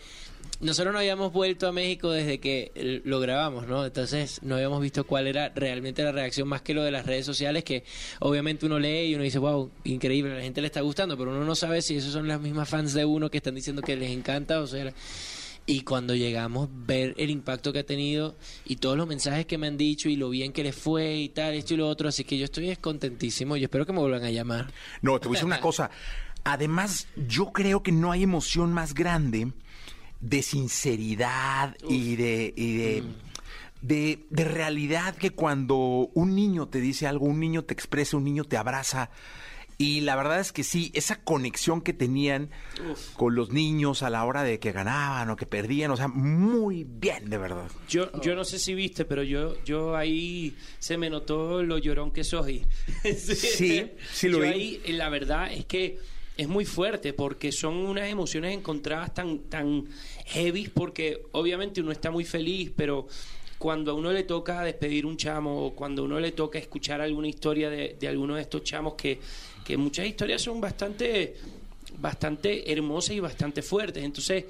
nosotros no habíamos vuelto a México desde que lo grabamos, ¿no? Entonces no habíamos visto cuál era realmente la reacción más que lo de las redes sociales, que obviamente uno lee y uno dice, wow, increíble, a la gente le está gustando, pero uno no sabe si esos son las mismas fans de uno que están diciendo que les encanta, o sea... Y cuando llegamos, ver el impacto que ha tenido y todos los mensajes que me han dicho y lo bien que les fue y tal, esto y lo otro. Así que yo estoy contentísimo y espero que me vuelvan a llamar. No, te voy a decir una cosa. Además, yo creo que no hay emoción más grande de sinceridad y de, y de, de, de realidad que cuando un niño te dice algo, un niño te expresa, un niño te abraza. Y la verdad es que sí, esa conexión que tenían con los niños a la hora de que ganaban o que perdían, o sea, muy bien, de verdad. Yo, yo no sé si viste, pero yo, yo ahí se me notó lo llorón que soy. Sí, sí lo Yo vi. ahí, la verdad es que es muy fuerte porque son unas emociones encontradas tan, tan heavy porque obviamente uno está muy feliz, pero cuando a uno le toca despedir un chamo o cuando a uno le toca escuchar alguna historia de, de alguno de estos chamos que, que muchas historias son bastante, bastante hermosas y bastante fuertes. Entonces,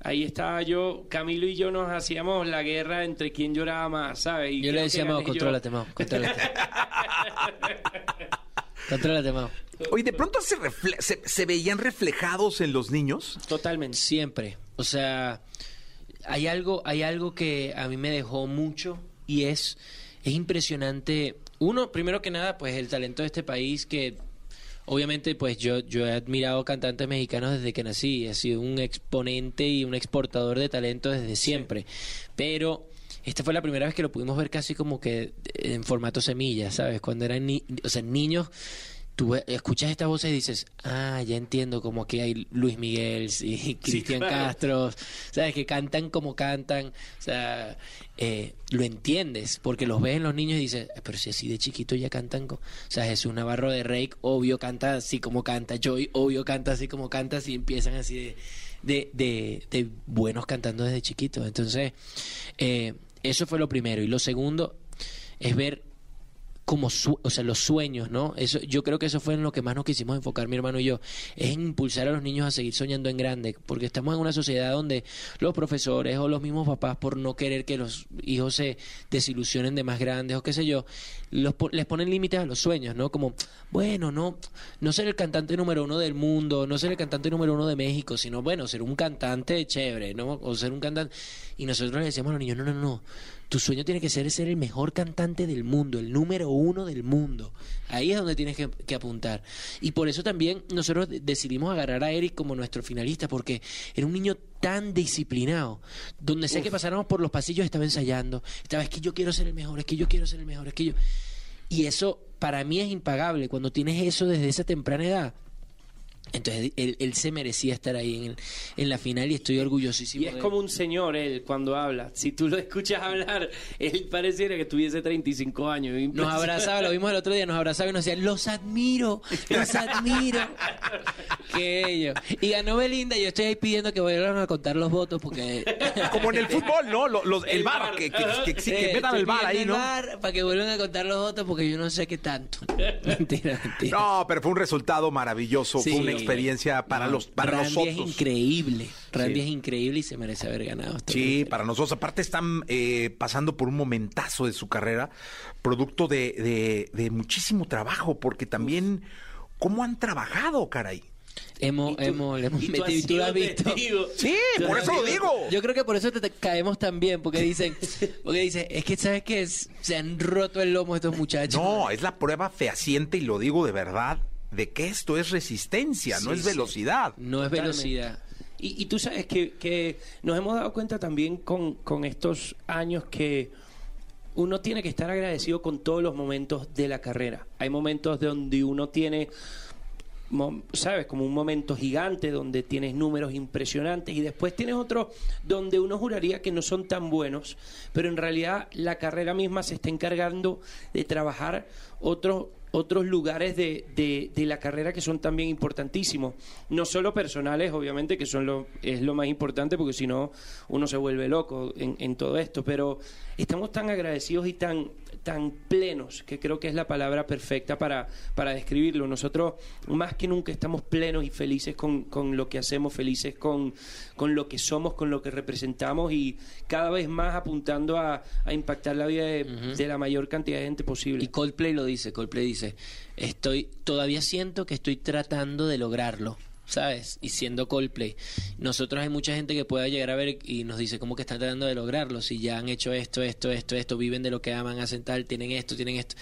ahí estaba yo, Camilo y yo nos hacíamos la guerra entre quién lloraba más, ¿sabes? Y Yo le decía, yo. contrólate, Mau, contrólate. contrólate, Mau. Oye, de pronto se, refle- se, se veían reflejados en los niños. Totalmente. Siempre. O sea, hay algo, hay algo que a mí me dejó mucho y es, es impresionante. Uno, primero que nada, pues el talento de este país que obviamente pues yo, yo he admirado cantantes mexicanos desde que nací. He sido un exponente y un exportador de talento desde siempre. Pero esta fue la primera vez que lo pudimos ver casi como que en formato semilla, ¿sabes? Cuando eran ni o sea, niños tú escuchas estas voces y dices, ah, ya entiendo, como que hay Luis Miguel y Cristian claro. Castro, ¿sabes? Que cantan como cantan, o sea, eh, lo entiendes, porque los ves en los niños y dices, "Eh, pero si así de chiquito ya cantan, co-". o sea, Jesús Navarro de Rake, obvio canta así como canta, Joy, obvio canta así como canta, y empiezan así de, de, de, de buenos cantando desde chiquitos. Entonces, eh, eso fue lo primero. Y lo segundo es ver como su- o sea, los sueños, ¿no? Eso, yo creo que eso fue en lo que más nos quisimos enfocar mi hermano y yo, es en impulsar a los niños a seguir soñando en grande, porque estamos en una sociedad donde los profesores o los mismos papás por no querer que los hijos se desilusionen de más grandes o qué sé yo, los, les ponen límites a los sueños, ¿no? Como, bueno, no, no ser el cantante número uno del mundo, no ser el cantante número uno de México, sino, bueno, ser un cantante chévere, ¿no? O ser un cantante... Y nosotros le decíamos a los niños, no, no, no, tu sueño tiene que ser ser el mejor cantante del mundo, el número uno del mundo. Ahí es donde tienes que, que apuntar. Y por eso también nosotros de- decidimos agarrar a Eric como nuestro finalista, porque era un niño tan disciplinado. Donde sea que pasáramos por los pasillos estaba ensayando. Estaba, es que yo quiero ser el mejor, es que yo quiero ser el mejor, es que yo... Y eso para mí es impagable. Cuando tienes eso desde esa temprana edad, entonces él, él se merecía estar ahí en, el- en la final y estoy orgullosísimo. Y es de como un señor él cuando habla. Si tú lo escuchas hablar, él pareciera que tuviese 35 años. Nos abrazaba, lo vimos el otro día, nos abrazaba y nos decía, los admiro, los admiro. que ellos. Y ganó Belinda y yo estoy ahí pidiendo que vuelvan a contar los votos porque... Como en el fútbol, ¿no? Lo- los- el bar, que, que, que, que- que Eh, metan el bar ahí, pidiendo ¿no? el bar para que vuelvan a contar los votos porque yo no sé qué tanto. mentira, mentira. No, pero fue un resultado maravilloso, Sí. fue una experiencia para No, los para Randy nosotros. es increíble. Randy Sí. es increíble y se merece haber ganado. esto. Sí, para nosotros. Aparte están eh, pasando por un momentazo de su carrera, producto de, de- de muchísimo trabajo, porque también, ¿cómo han trabajado, caray? Hemos, tú- hemos, le hemos y tú metido has y tú lo has visto. testigo. Sí, Tú por eso lo digo. Yo creo que por eso te, te caemos tan bien, porque dicen, porque dicen, es que sabes que se han roto el lomo estos muchachos. No, es la prueba fehaciente, y lo digo de verdad, de que esto es resistencia, no es sí. velocidad. No es Totalmente. velocidad. Y, y tú sabes que, que nos hemos dado cuenta también con, con estos años que uno tiene que estar agradecido con todos los momentos de la carrera. Hay momentos donde uno tiene sabes, como un momento gigante donde tienes números impresionantes y después tienes otros donde uno juraría que no son tan buenos, pero en realidad la carrera misma se está encargando de trabajar otros otros lugares de, de- la carrera que son también importantísimos, no solo personales, obviamente, que son lo, es lo más importante, porque si no uno se vuelve loco en, en todo esto, pero estamos tan agradecidos y tan, tan plenos, que creo que es la palabra perfecta para, para describirlo. Nosotros más que nunca estamos plenos y felices con, con lo que hacemos, felices con, con lo que somos, con lo que representamos y cada vez más apuntando a, a impactar la vida de, de la mayor cantidad de gente posible. Y Coldplay lo dice, Coldplay dice, estoy, todavía siento que estoy tratando de lograrlo, ¿sabes? Y siendo Coldplay. Nosotros hay mucha gente que pueda llegar a ver y nos dice cómo que están tratando de lograrlo, si ya han hecho esto, esto, esto, esto, viven de lo que aman, hacen tal, tienen esto, tienen esto.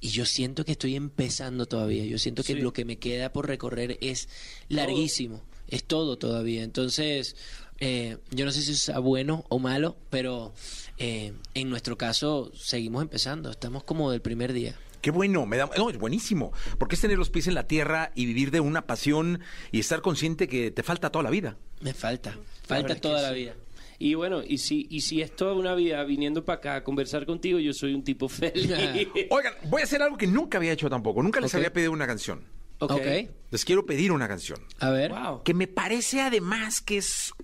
Y yo siento que estoy empezando todavía, yo siento que Sí. lo que me queda por recorrer es larguísimo, es todo todavía. Entonces, eh, yo no sé si sea bueno o malo, pero eh, en nuestro caso seguimos empezando, estamos como del primer día. Qué bueno, me da, no, es buenísimo, porque es tener los pies en la tierra y vivir de una pasión y estar consciente que te falta toda la vida. Me falta, falta toda la sí. vida. Y bueno, y si, y si es toda una vida viniendo para acá a conversar contigo, yo soy un tipo feliz. Oigan, voy a hacer algo que nunca había hecho tampoco, nunca les había pedido una canción. ok. Ok. Les quiero pedir una canción, A ver. Wow. que me parece además que es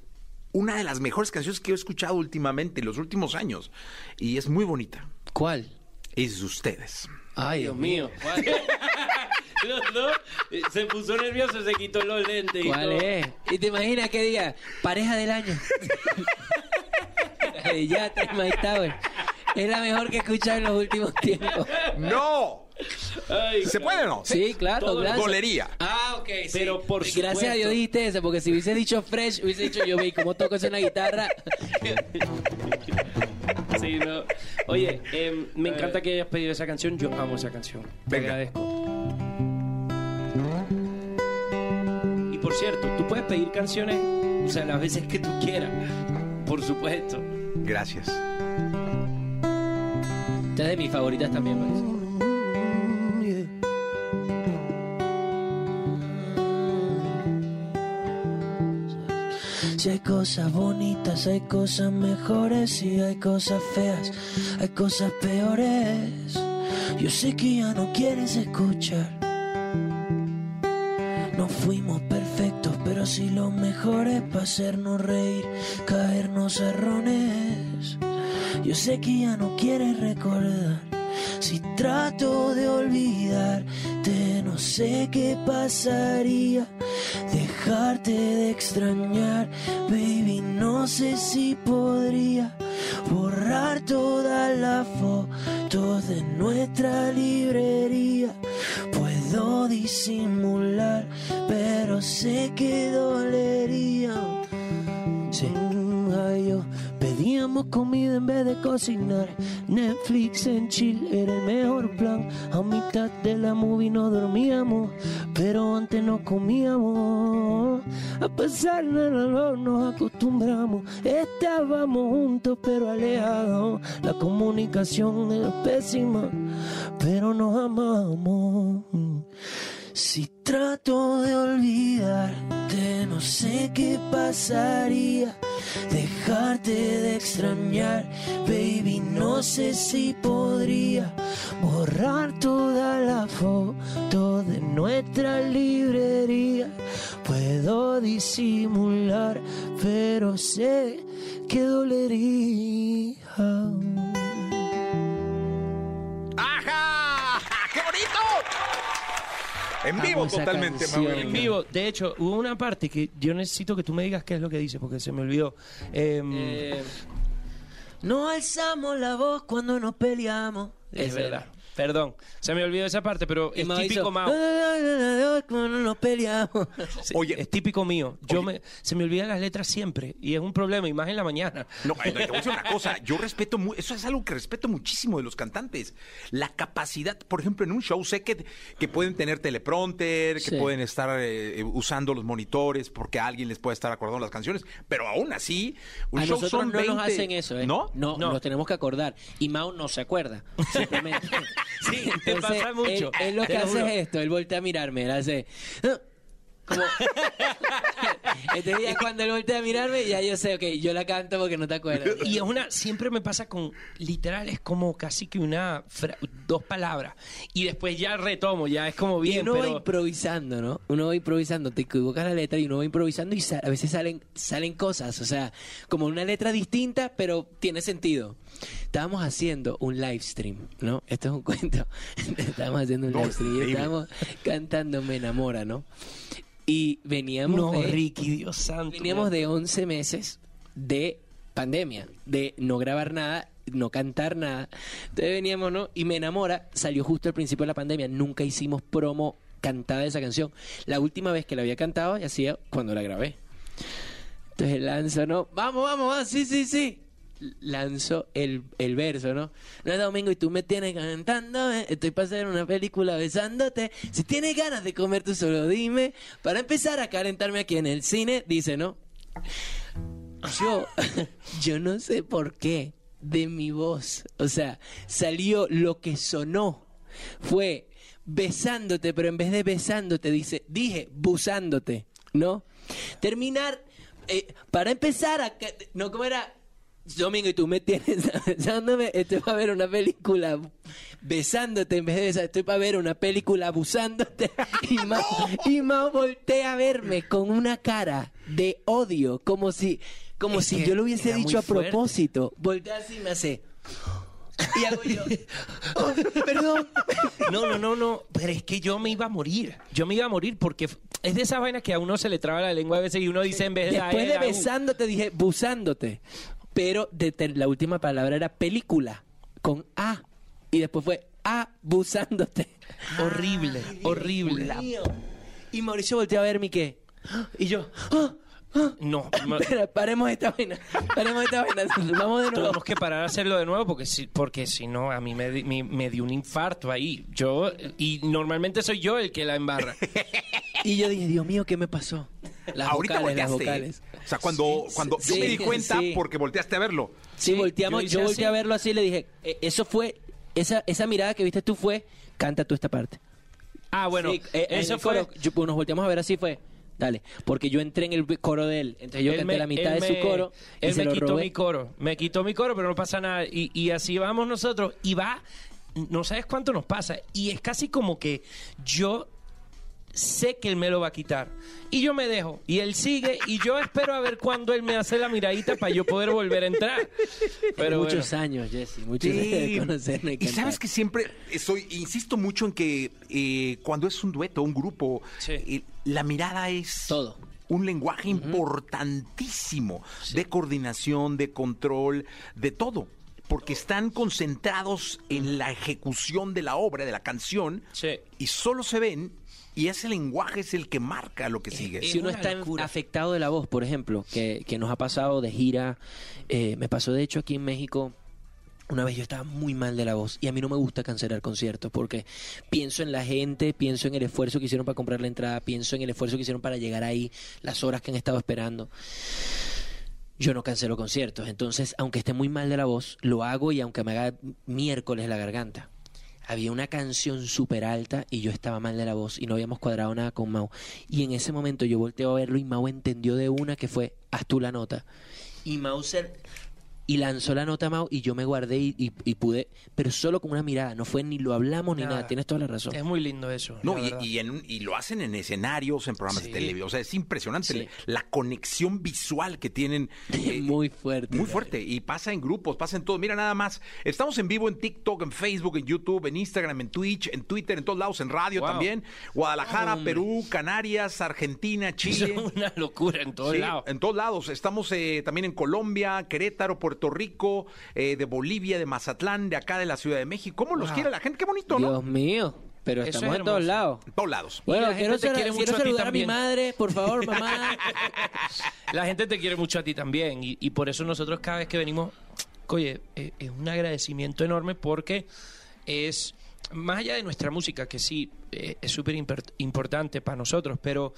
una de las mejores canciones que he escuchado últimamente, en los últimos años, y es muy bonita. ¿Cuál? Es de ustedes. Ay, Dios mío. Los dos, eh, se puso nervioso, se quitó los lentes. y ¿Cuál todo. es? Y te imaginas que diga, pareja del año. La de Yatra y Mike Tower. Es la mejor que he escuchado en los últimos tiempos. ¡No! Ay, ¿Se puede o no? Sí, claro, gracias. Dolería. Ah, ok. sí. Pero por Gracias a. Dios dijiste eso, porque si hubiese dicho Fresh, hubiese dicho yo, vi cómo toco eso en la guitarra. Sí, no. Oye, em, me encanta que hayas pedido esa canción. Yo amo esa canción. Te Venga. agradezco. Y por cierto, tú puedes pedir canciones, o sea, las veces que tú quieras. Por supuesto. Gracias. Esta es de mis favoritas también, parece. Si hay cosas bonitas, hay cosas mejores, si hay cosas feas, hay cosas peores. Yo sé que ya no quieres escuchar. No fuimos perfectos, pero sí los mejores para hacernos reír, caernos a errores. Yo sé que ya no quieres recordar. Si trato de olvidarte, no sé qué pasaría. De extrañar, baby, no sé si podría borrar todas las fotos de nuestra librería. Puedo disimular, pero sé que dolería. Pedíamos comida en vez de cocinar. Netflix en chill era el mejor plan. A mitad de la movie no dormíamos, pero antes no comíamos. A pesar del dolor nos acostumbramos. Estábamos juntos pero alejados. La comunicación era pésima, pero nos amamos. Si trato de olvidarte, no sé qué pasaría. Dejarte de extrañar, baby, no sé si podría borrar toda la foto de nuestra librería. Puedo disimular, pero sé que dolería. ¡Ajá! ¡Qué bonito! En vivo Amo esa totalmente, canción. En vivo, de hecho, hubo una parte que yo necesito que tú me digas qué es lo que dice, porque se me olvidó. Em, Eh, No alzamos la voz cuando nos peleamos. es verdad. Perdón, se me olvidó esa parte, pero es Mao típico Mao. Peleamos. Oye. es típico mío. Yo Oye. me, se me olvidan las letras siempre y es un problema, y más en la mañana. No, eh, te voy a decir una cosa, yo respeto, mu- eso es algo que respeto muchísimo de los cantantes. La capacidad, por ejemplo, en un show sé que, que pueden tener teleprompter, que Sí. pueden estar eh, usando los monitores porque alguien les puede estar acordando las canciones, pero aún así, un A show nosotros son no 20. nos hacen eso, ¿eh? ¿No? No, No. nos tenemos que acordar. Y Mao no se acuerda. Simplemente. Sí, te pasa mucho. Él, él lo que hace es esto, él voltea a mirarme, él hace... Como... este día cuando él voltea a mirarme, ya yo sé, ok, yo la canto porque no te acuerdas. Y es una, siempre me pasa con, literal, es como casi que una, fra- dos palabras. Y después ya retomo, ya es como Y bien, uno va improvisando, ¿no? Uno va improvisando, te equivocas la letra y uno va improvisando y a veces salen, salen cosas, o sea, como una letra distinta, pero tiene sentido. Estábamos haciendo un live stream, ¿no? Esto es un cuento. estábamos haciendo un No, live stream y estábamos cantando Me enamora, ¿no? Y veníamos No, de, Ricky, Dios santo. veníamos de 11 meses de pandemia, de no grabar nada, no cantar nada. Entonces veníamos, ¿no? Y Me enamora salió justo al principio de la pandemia. Nunca hicimos promo cantada de esa canción. La última vez que la había cantado ya hacía cuando la grabé. Entonces lanzo, ¿no? Vamos, vamos, vamos, sí, sí, sí. Lanzo el, el verso, ¿no? No es domingo y tú me tienes cantando, eh, estoy para hacer una película besándote. Si tienes ganas de comer, tú solo dime. Para empezar a calentarme aquí en el cine, dice, ¿no? Yo, yo no sé por qué de mi voz, o sea, salió lo que sonó. Fue besándote, pero en vez de besándote, dice, dije busándote, ¿no? Terminar, eh, para empezar, a, no, ¿cómo era? Domingo y tú me tienes besándome, estoy para ver una película besándote en vez de besar, estoy para ver una película abusándote y Mao, y Mao voltea a verme con una cara de odio, como si, como Es si yo lo hubiese dicho a fuerte. propósito. Voltea así y me hace... Y hago yo, "Oh, perdón. No, no, no, no. Pero es que yo me iba a morir. Yo me iba a morir porque es de esas vainas que a uno se le traba la lengua a veces y uno dice en vez de... Después de era un- besándote dije busándote. Pero de ter- la última palabra era película con A. Y después fue abusándote. Horrible, horrible. Y Mauricio volteó a verme y qué. Y yo, "Ah, ah". No, Espera, paremos esta vaina. Paremos esta vaina. Vamos de nuevo. tenemos que parar a hacerlo de nuevo porque si, porque si no, a mí me, di- mi- me dio un infarto ahí. Yo, y normalmente soy yo el que la embarra. Y yo dije, Dios mío, ¿qué me pasó? Las Ahorita vocales, las volteaste. vocales. O sea, cuando, cuando yo me di cuenta sí. porque volteaste a verlo. Sí, volteamos, yo yo, hice volteé así. a verlo así y le dije, "Eh, eso fue, esa, esa mirada que viste tú fue, canta tú esta parte. Ah, bueno, Sí, eh, en eso el fue... coro, yo- pues, nos volteamos a ver así fue, dale, porque yo entré en el coro de él, entonces yo Él canté me- la mitad de su coro y Él se me lo quitó robé. mi coro. Me quitó mi coro, pero no pasa nada. Y, y así vamos nosotros. Y va, no sabes cuánto nos pasa. Y es casi como que yo sé que él me lo va a quitar. Y yo me dejo. Y él sigue. Y yo espero a ver cuándo él me hace la miradita para yo poder volver a entrar. Pero bueno. muchos años, Jesse, muchos años de conocerme. Y sabes que siempre estoy, insisto mucho en que eh, cuando es un dueto, un grupo, Sí. eh, la mirada es Todo. un lenguaje importantísimo de coordinación, de control, de todo. Porque están concentrados en la ejecución de la obra, de la canción, Sí. y solo se ven, y ese lenguaje es el que marca lo que sigue. si uno está locura. afectado de la voz, por ejemplo, que, que nos ha pasado de gira, eh, me pasó de hecho aquí en México. Una vez yo estaba muy mal de la voz y a mí no me gusta cancelar conciertos porque pienso en la gente, pienso en el esfuerzo que hicieron para comprar la entrada, pienso en el esfuerzo que hicieron para llegar ahí, las horas que han estado esperando. Yo no cancelo conciertos, entonces aunque esté muy mal de la voz, lo hago y aunque me haga miércoles la garganta. Había una canción súper alta y yo estaba mal de la voz y no habíamos cuadrado nada con Mau. Y en ese momento yo volteo a verlo y Mau entendió de una que fue, haz tú la nota. Y Mau se- y lanzó la nota Mau y yo me guardé y, y- y pude, pero solo con una mirada, no fue ni lo hablamos ni Nada. nada, tienes toda la razón. Es muy lindo eso. No, y, y en un- y lo hacen en escenarios, en programas Sí. de televisión. O sea, es impresionante Sí. la conexión visual que tienen. eh, muy fuerte. Muy fuerte. Y pasa en grupos, pasa en todo. Mira, nada más. Estamos en vivo en TikTok, en Facebook, en YouTube, en Instagram, en Twitch, en Twitter, en todos lados, en radio Wow. también. Guadalajara, Hombre. Perú, Canarias, Argentina, Chile. es una locura en todos Sí, lados. En todos lados. Estamos eh, también en Colombia, Querétaro, Puerto Puerto Rico, eh, de Bolivia, de Mazatlán, de acá de la Ciudad de México. ¿Cómo los Wow. quiere la gente? Qué bonito, ¿no? Dios mío. Pero Eso estamos es en todos lados. En todos lados. Bueno, la quiero, gente te sal- quiere quiero mucho a ti saludar a mi también. madre, por favor, mamá. La gente te quiere mucho a ti también y, y por eso nosotros cada vez que venimos, oye, eh, es un agradecimiento enorme porque es más allá de nuestra música, que sí eh, es súper importante para nosotros, pero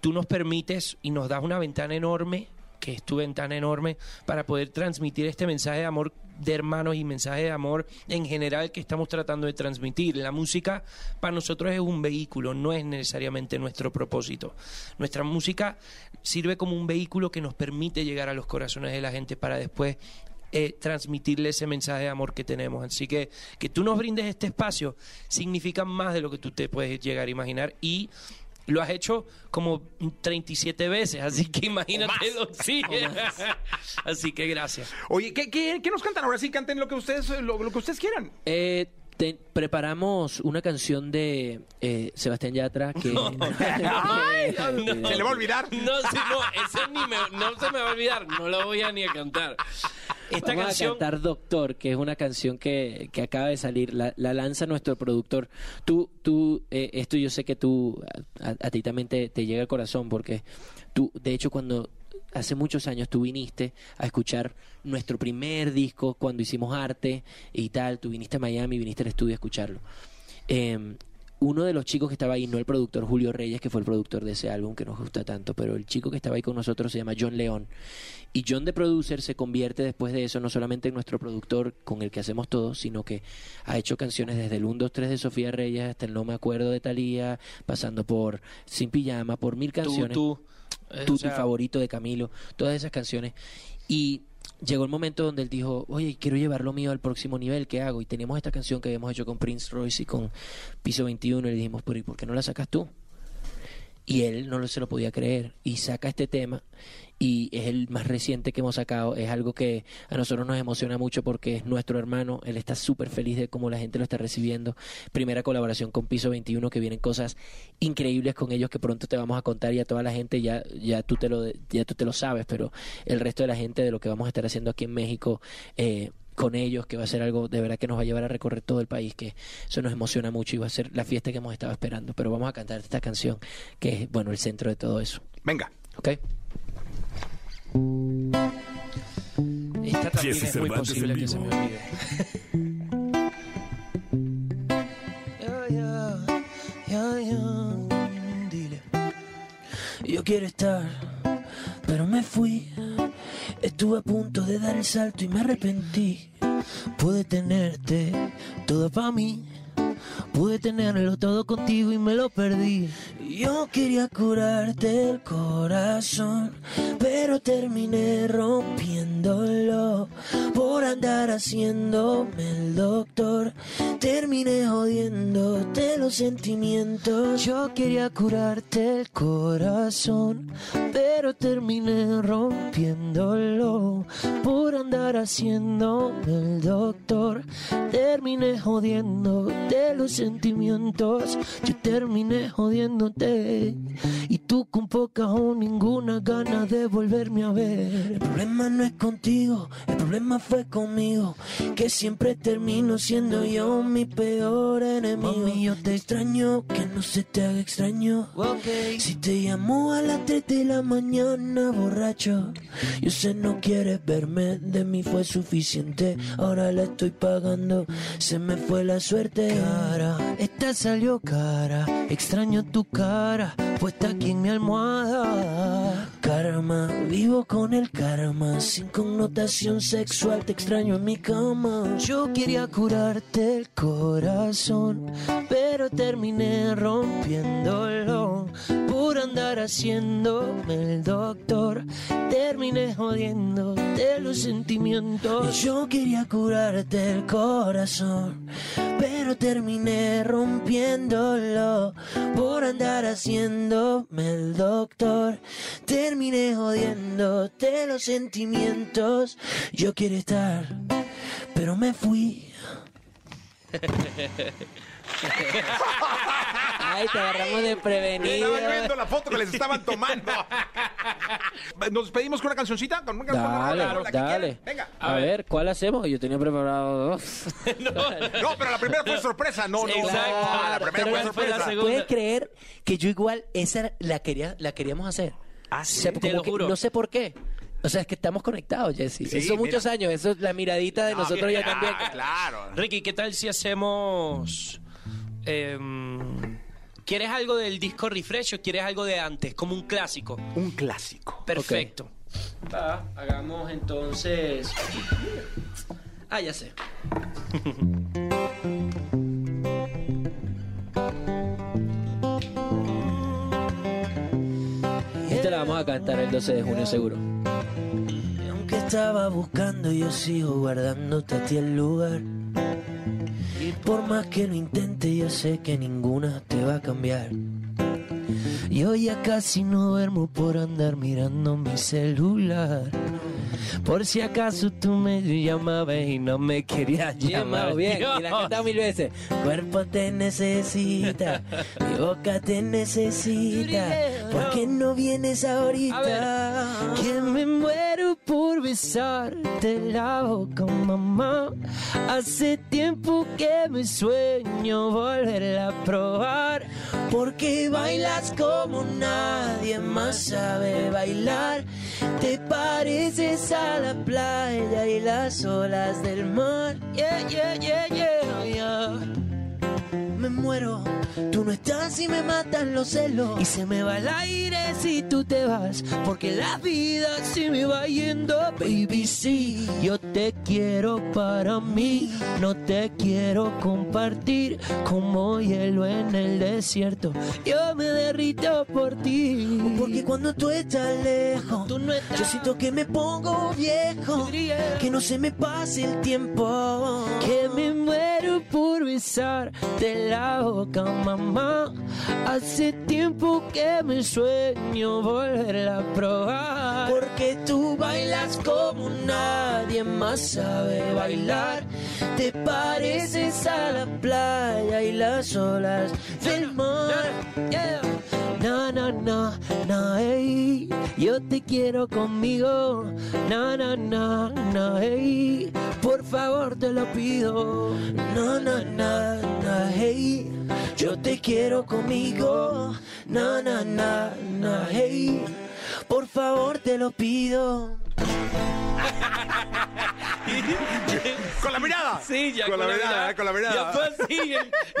tú nos permites y nos das una ventana enorme, que es ventana enorme, para poder transmitir este mensaje de amor de hermanos y mensaje de amor en general que estamos tratando de transmitir. La música para nosotros es un vehículo, no es necesariamente nuestro propósito. Nuestra música sirve como un vehículo que nos permite llegar a los corazones de la gente para después eh, transmitirle ese mensaje de amor que tenemos. Así que que tú nos brindes este espacio significa más de lo que tú te puedes llegar a imaginar y lo has hecho como 37 veces, así que imagínatelo. Sí. así que gracias. Oye, ¿qué, qué, qué nos cantan? Ahora sí, canten lo que ustedes, lo, lo que ustedes quieran. Eh, te- preparamos una canción de eh, Sebastián Yatra que... Ay, se le va a olvidar. No, sí, no, ese ni me- no se me va a olvidar, no la voy a ni a cantar. Esta Vamos canción a cantar Doctor, que es una canción que, que acaba de salir, la, la lanza nuestro productor. Tú, tú, eh, esto yo sé que tú, a, a- a ti también te, te llega al corazón, porque tú, de hecho, cuando hace muchos años tú viniste a escuchar nuestro primer disco, cuando hicimos arte y tal, tú viniste a Miami, viniste al estudio a escucharlo. Eh, uno de los chicos que estaba ahí, no el productor Julio Reyes, que fue el productor de ese álbum que nos gusta tanto, pero el chico que estaba ahí con nosotros se llama John León. Y John de Producer se convierte después de eso no solamente en nuestro productor con el que hacemos todo, sino que ha hecho canciones desde el 1, 2, 3 de Sofía Reyes hasta el No Me Acuerdo de Thalía, pasando por Sin Pijama, por mil canciones. tú, eh, Tú, o sea- tu favorito de Camilo, todas esas canciones. Y llegó el momento donde él dijo, oye, quiero llevar lo mío al próximo nivel, ¿qué hago? Y teníamos esta canción que habíamos hecho con Prince Royce y con Piso 21 y le dijimos, ¿y por qué no la sacas tú? Y él no se lo podía creer y saca este tema y es el más reciente que hemos sacado. Es algo que a nosotros nos emociona mucho porque es nuestro hermano. Él está súper feliz de cómo la gente lo está recibiendo. Primera colaboración con Piso 21, que vienen cosas increíbles con ellos que pronto te vamos a contar y a toda la gente ya, ya, tú, te lo, ya tú te lo sabes, pero el resto de la gente de lo que vamos a estar haciendo aquí en México. Eh, con ellos, que va a ser algo de verdad que nos va a llevar a recorrer todo el país, que eso nos emociona mucho y va a ser la fiesta que hemos estado esperando. Pero vamos a cantar esta canción, que es, bueno, el centro de todo eso. Venga. ¿Ok? Esta también Jesse es muy Cervantes posible que se me olvide. Dile. Yo quiero estar, pero me fui. Estuve a punto de dar el salto y me arrepentí. Pude tenerte todo para mí. Pude tenerlo todo contigo y me lo perdí. Yo quería curarte el corazón, pero terminé rompiéndolo por andar haciéndome el doctor. Terminé jodiéndote los sentimientos. Yo quería curarte el corazón, pero terminé rompiéndolo por andar haciéndome el doctor. Terminé jodiéndote los sentimientos. Yo terminé jodiéndote. Y tú con poca o ninguna ganas de volverme a ver. El problema no es contigo, el problema fue conmigo. Que siempre termino siendo yo mi peor enemigo. Mami, yo te extraño, que no se te haga extraño. Si te llamo a las 3 de la mañana borracho, yo sé no quieres verme, de mí fue suficiente. Ahora la estoy pagando, se me fue la suerte. Cara, esta salió cara, extraño tu cara, puesta aquí en mi almohada. Karma, vivo con el karma, sin connotación sexual, te extraño en mi cama. Yo quería curarte el corazón, pero terminé rompiéndolo por andar haciéndome el doctor. Terminé jodiendo de los sentimientos. Yo quería curarte el corazón, pero terminé rompiéndolo por andar haciéndome el doctor. Jodiendo de los sentimientos. Yo quiero estar, pero me fui. Ay, te agarramos de prevenido. Estaba viendo la foto que les estaban tomando. ¿Nos despedimos con una cancioncita? ¿Con una Dale, con la dale. Venga. A, ver, ¿cuál hacemos? Yo tenía preparado dos. No, pero la primera fue sorpresa. No, no, no. La primera Pero fue la- sorpresa. ¿Puedes creer que yo igual esa la quería la queríamos hacer? Ah, Te lo que juro. no sé por qué. O sea, es que estamos conectados, Jesse. Sí, eso muchos años, eso es la miradita de No, nosotros ya ah, también. Claro. Ricky, ¿qué tal si hacemos... em, ¿Quieres algo del disco Refresh o quieres algo de antes, como un clásico? Un clásico. Perfecto. Va, hagamos entonces... Ah, ya sé. la vamos a cantar el 12 de junio seguro. Y aunque estaba buscando, yo sigo guardándote a ti el lugar. Y por más que lo intente, yo sé que ninguna te va a cambiar. Yo ya casi no duermo por andar mirando mi celular. Por si acaso tú me llamabas y no me querías llamar. bien, y la cantado mil veces. Cuerpo te necesita, mi boca te necesita. ¿Por qué no vienes ahorita? Que me muero por besarte la boca, mamá. Hace tiempo que me sueño volverla a probar. Porque como nadie más sabe bailar. Te pareces a la playa y las olas del mar. Yeah, yeah, yeah, yeah, yeah. Me muero, tú no estás y me matan los celos. Y se me va el aire si tú te vas, porque la vida se me va yendo, baby. Sí, yo te quiero para mí, no te quiero compartir como hielo en el desierto. Yo me derrito por ti, porque cuando tú estás lejos, yo siento que me pongo viejo, que no se me pase el tiempo, que me muero por besar de la boca, mamá. Hace tiempo que me sueño volverla a probar. Porque tú bailas como nadie más sabe bailar. Te pareces a la playa y las olas del mar. No, no, no, no, hey, yo te quiero conmigo. No, no, no, no, hey, por favor te lo pido. No, no, no, no, hey, yo te quiero conmigo. No, no, no, no, hey, por favor te lo pido. Con la mirada. Sí, ya con, la, mirada, con la mirada. Ya fue así.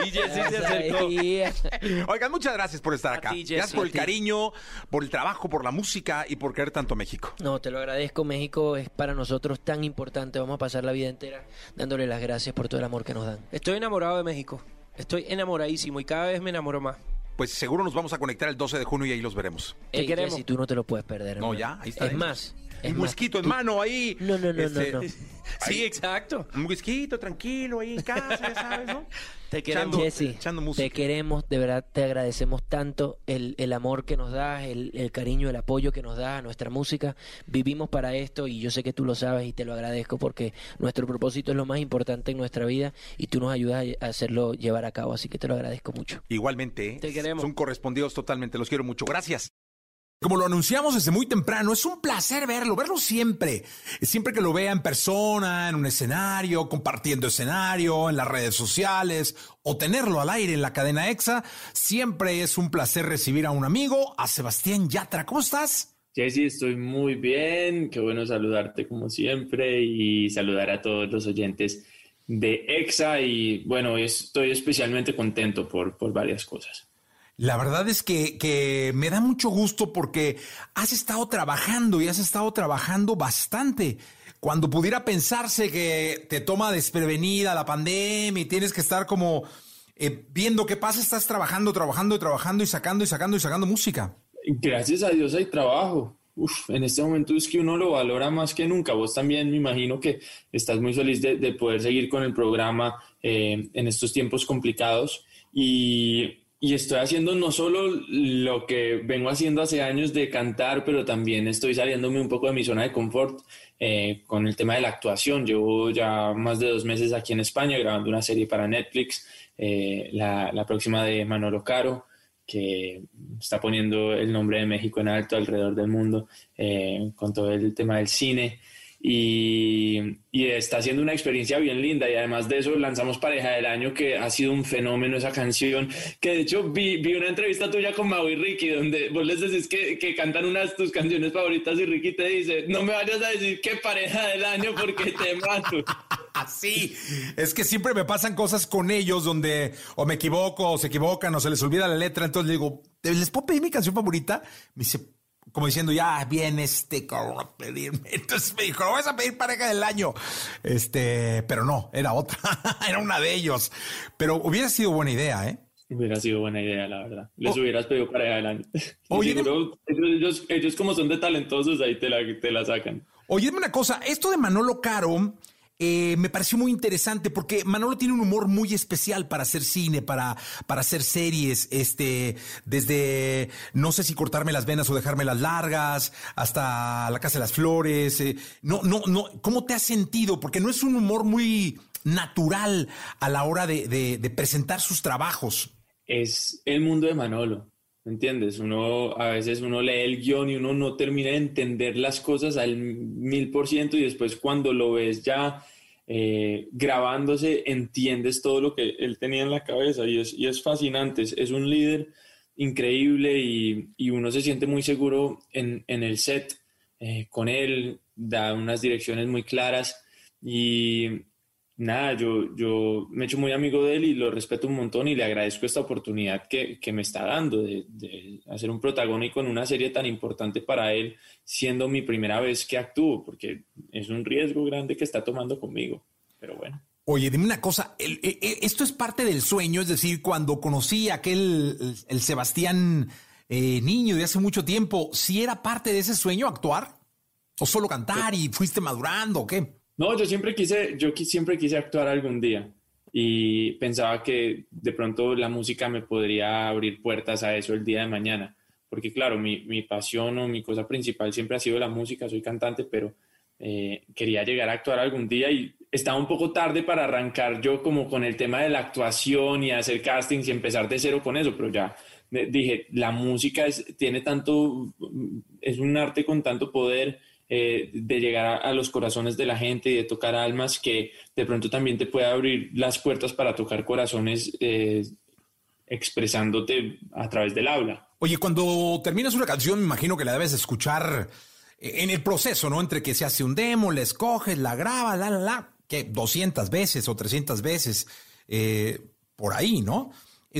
Y Jesse se acercó. Oigan, muchas gracias por estar acá. ti, Jessy, gracias por a el cariño, por el trabajo, por la música y por querer tanto México. No, te lo agradezco. México es para nosotros tan importante. Vamos a pasar la vida entera dándole las gracias por todo el amor que nos dan. Estoy enamorado de México. Estoy enamoradísimo y cada vez me enamoro más. Pues seguro nos vamos a conectar el 12 de junio y ahí los veremos. Ey, queremos. Jessy, tú no te lo puedes perder. No, hermano. ya, ahí está. Es más, es Un más, whisky en tú- mano ahí. No, no, no, Este, no, no. Sí, exacto. Un whisky tranquilo ahí en casa, ya sabes, ¿no? Te Echando, queremos. Música. te queremos, de verdad te agradecemos tanto el, el amor que nos das, el, el cariño, el apoyo que nos das a nuestra música. Vivimos para esto y yo sé que tú lo sabes y te lo agradezco porque nuestro propósito es lo más importante en nuestra vida y tú nos ayudas a hacerlo llevar a cabo, así que te lo agradezco mucho. Igualmente, ¿eh? Te queremos. Son correspondidos totalmente. Los quiero mucho. Gracias. Como lo anunciamos desde muy temprano, es un placer verlo, verlo siempre. Siempre que lo vea en persona, en un escenario, compartiendo escenario, en las redes sociales o tenerlo al aire en la cadena EXA, siempre es un placer recibir a un amigo, a Sebastián Yatra. ¿Cómo estás? Jessy, estoy muy bien. Qué bueno saludarte como siempre y saludar a todos los oyentes de EXA. Y bueno, estoy especialmente contento por, por varias cosas. La verdad es que, que me da mucho gusto porque has estado trabajando y has estado trabajando bastante. Cuando pudiera pensarse que te toma desprevenida la pandemia y tienes que estar como eh, viendo qué pasa, estás trabajando, trabajando, trabajando y sacando y sacando y sacando música. Gracias a Dios hay trabajo. En este momento es que uno lo valora más que nunca. Vos también me imagino que estás muy feliz de, de poder seguir con el programa eh, en estos tiempos complicados. Y y estoy haciendo no solo lo que vengo haciendo hace años de cantar, pero también estoy saliéndome un poco de mi zona de confort eh, con el tema de la actuación. Llevo ya más de dos meses aquí en España grabando una serie para Netflix, eh, la, próxima de Manolo Caro que está poniendo el nombre de México en alto alrededor del mundo eh, con todo el tema del cine. Y, y, está siendo una experiencia bien linda. Y además de eso lanzamos Pareja del Año que ha sido un fenómeno esa canción. Que de hecho vi, vi una entrevista tuya con Mau y Ricky donde vos les decís que, que, cantan unas de tus canciones favoritas y Ricky te dice no me vayas a decir que Pareja del Año porque te mato Así, es que siempre me pasan cosas con ellos donde o me equivoco o se equivocan o se les olvida la letra, entonces le digo, ¿les puedo pedir mi canción favorita? Me dice, como diciendo, ya viene este cabrón a pedirme. Entonces me dijo, vas a pedir pareja del año. Este, pero no, era otra, era una de ellos. Pero hubiera sido buena idea, ¿eh? Hubiera sido buena idea, la verdad. Les hubieras pedido pareja del año. Oye, seguro, ellos, ellos, como son de talentosos, ahí te la, te la sacan. Oye, dime una cosa, esto de Manolo Caro eh, me pareció muy interesante porque Manolo tiene un humor muy especial para hacer cine, para, para hacer series, este, desde no sé si cortarme las venas o dejarme las largas, hasta La Casa de las Flores. Eh, no, no, no, ¿cómo te has sentido? Porque no es un humor muy natural a la hora de presentar sus trabajos. Es el mundo de Manolo. ¿Me entiendes? Uno, a veces uno lee el guion y uno no termina de entender las cosas al mil por ciento y después cuando lo ves ya eh, grabándose entiendes todo lo que él tenía en la cabeza y es, y es fascinante. Es, un líder increíble y, y, uno se siente muy seguro en, en el set eh, con él, da unas direcciones muy claras y, nada, yo, yo me he hecho muy amigo de él y lo respeto un montón y le agradezco esta oportunidad que, que me está dando de, de, hacer un protagónico en una serie tan importante para él, siendo mi primera vez que actúo, porque es un riesgo grande que está tomando conmigo. Pero bueno. Oye, dime una cosa, el, el, esto es parte del sueño, es decir, cuando conocí a aquel, el, Sebastián eh, niño de hace mucho tiempo, ¿sí era parte de ese sueño actuar? ¿O solo cantar y fuiste madurando o qué? No, yo siempre quise, yo siempre quise actuar algún día y pensaba que de pronto la música me podría abrir puertas a eso el día de mañana, porque claro, mi, pasión o mi cosa principal siempre ha sido la música, soy cantante, pero eh, quería llegar a actuar algún día y estaba un poco tarde para arrancar yo como con el tema de la actuación y hacer castings y empezar de cero con eso, pero ya dije, la música tiene tanto, es un arte con tanto poder eh, de llegar a, los corazones de la gente y de tocar almas que de pronto también te puede abrir las puertas para tocar corazones eh, expresándote a través del habla. Oye, cuando terminas una canción, me imagino que la debes escuchar en el proceso, ¿no? Entre que se hace un demo, la escoges, la grabas, la, la, la, que 200 veces o 300 veces eh, por ahí, ¿no?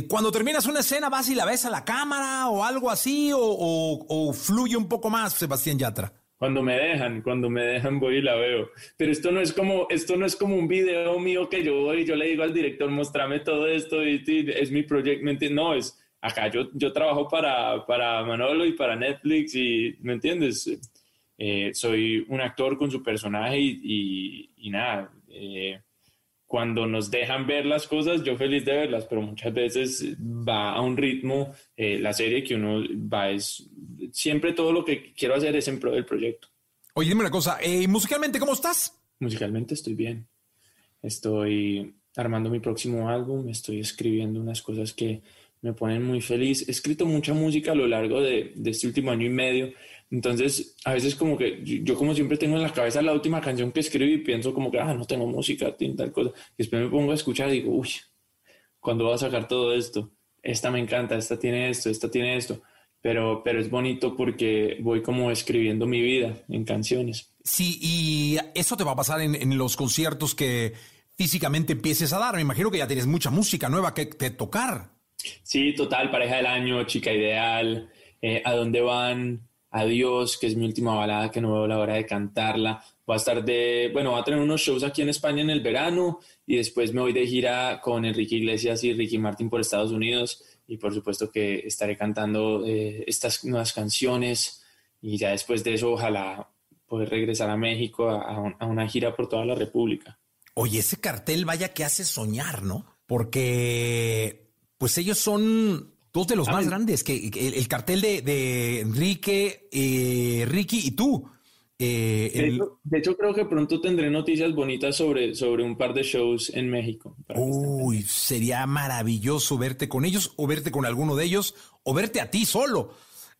Cuando terminas una escena, vas y la ves a la cámara o algo así, o fluye un poco más, Sebastián Yatra. Cuando me dejan, cuando me dejan voy y la veo. Pero esto no es como, esto no es como un video mío que yo voy y yo le digo al director, mostrame todo esto y, y es mi proyecto. No, es acá yo, yo trabajo para, para Manolo y para Netflix y, ¿me entiendes? Eh, soy un actor con su personaje y, y, y nada, eh, cuando nos dejan ver las cosas, yo feliz de verlas, pero muchas veces va a un ritmo, eh, la serie que uno va es, siempre todo lo que quiero hacer es en pro del proyecto. Oye, dime una cosa, eh, musicalmente, ¿cómo estás? Musicalmente estoy bien. Estoy armando mi próximo álbum, estoy escribiendo unas cosas que me ponen muy feliz. He escrito mucha música a lo largo de, de este último año y medio entonces, a veces como que yo como siempre tengo en la cabeza la última canción que escribí y pienso como que, ah, no tengo música, tal cosa. Y después me pongo a escuchar y digo, uy, ¿cuándo voy a sacar todo esto? Esta me encanta, esta tiene esto, esta tiene esto. Pero, pero es bonito porque voy como escribiendo mi vida en canciones. Sí, y eso te va a pasar en, en los conciertos que físicamente empieces a dar. Me imagino que ya tienes mucha música nueva que, que tocar. Sí, total, pareja del año, chica ideal, eh, a dónde van, Adiós, que es mi última balada que no veo la hora de cantarla. Voy a estar de, bueno, voy a tener unos shows aquí en España en el verano y después me voy de gira con Enrique Iglesias y Ricky Martin por Estados Unidos y por supuesto que estaré cantando eh, estas nuevas canciones y ya después de eso ojalá poder regresar a México a, a una gira por toda la República. Oye, ese cartel vaya que hace soñar, ¿no? Porque pues ellos son dos de los más grandes, que, que el, el cartel de, de Enrique, eh, Ricky y tú. Eh, De el- hecho, de hecho, creo que pronto tendré noticias bonitas sobre, sobre un par de shows en México. Uy, sería maravilloso verte con ellos o verte con alguno de ellos o verte a ti solo.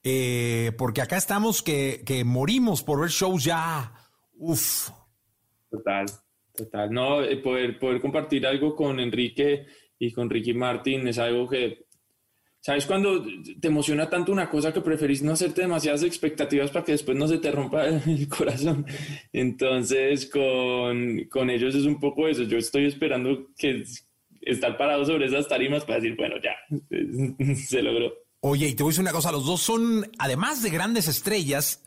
Eh, porque acá estamos que, que morimos por ver shows ya. Uf. Total, total. No, poder, poder compartir algo con Enrique y con Ricky Martin es algo que, ¿sabes? Cuando te emociona tanto una cosa que preferís no hacerte demasiadas expectativas para que después no se te rompa el, corazón. Entonces, con, con ellos es un poco eso. Yo estoy esperando que estar parado sobre esas tarimas para decir, bueno, ya, se logró. Oye, y te voy a decir una cosa, los dos son, además de grandes estrellas,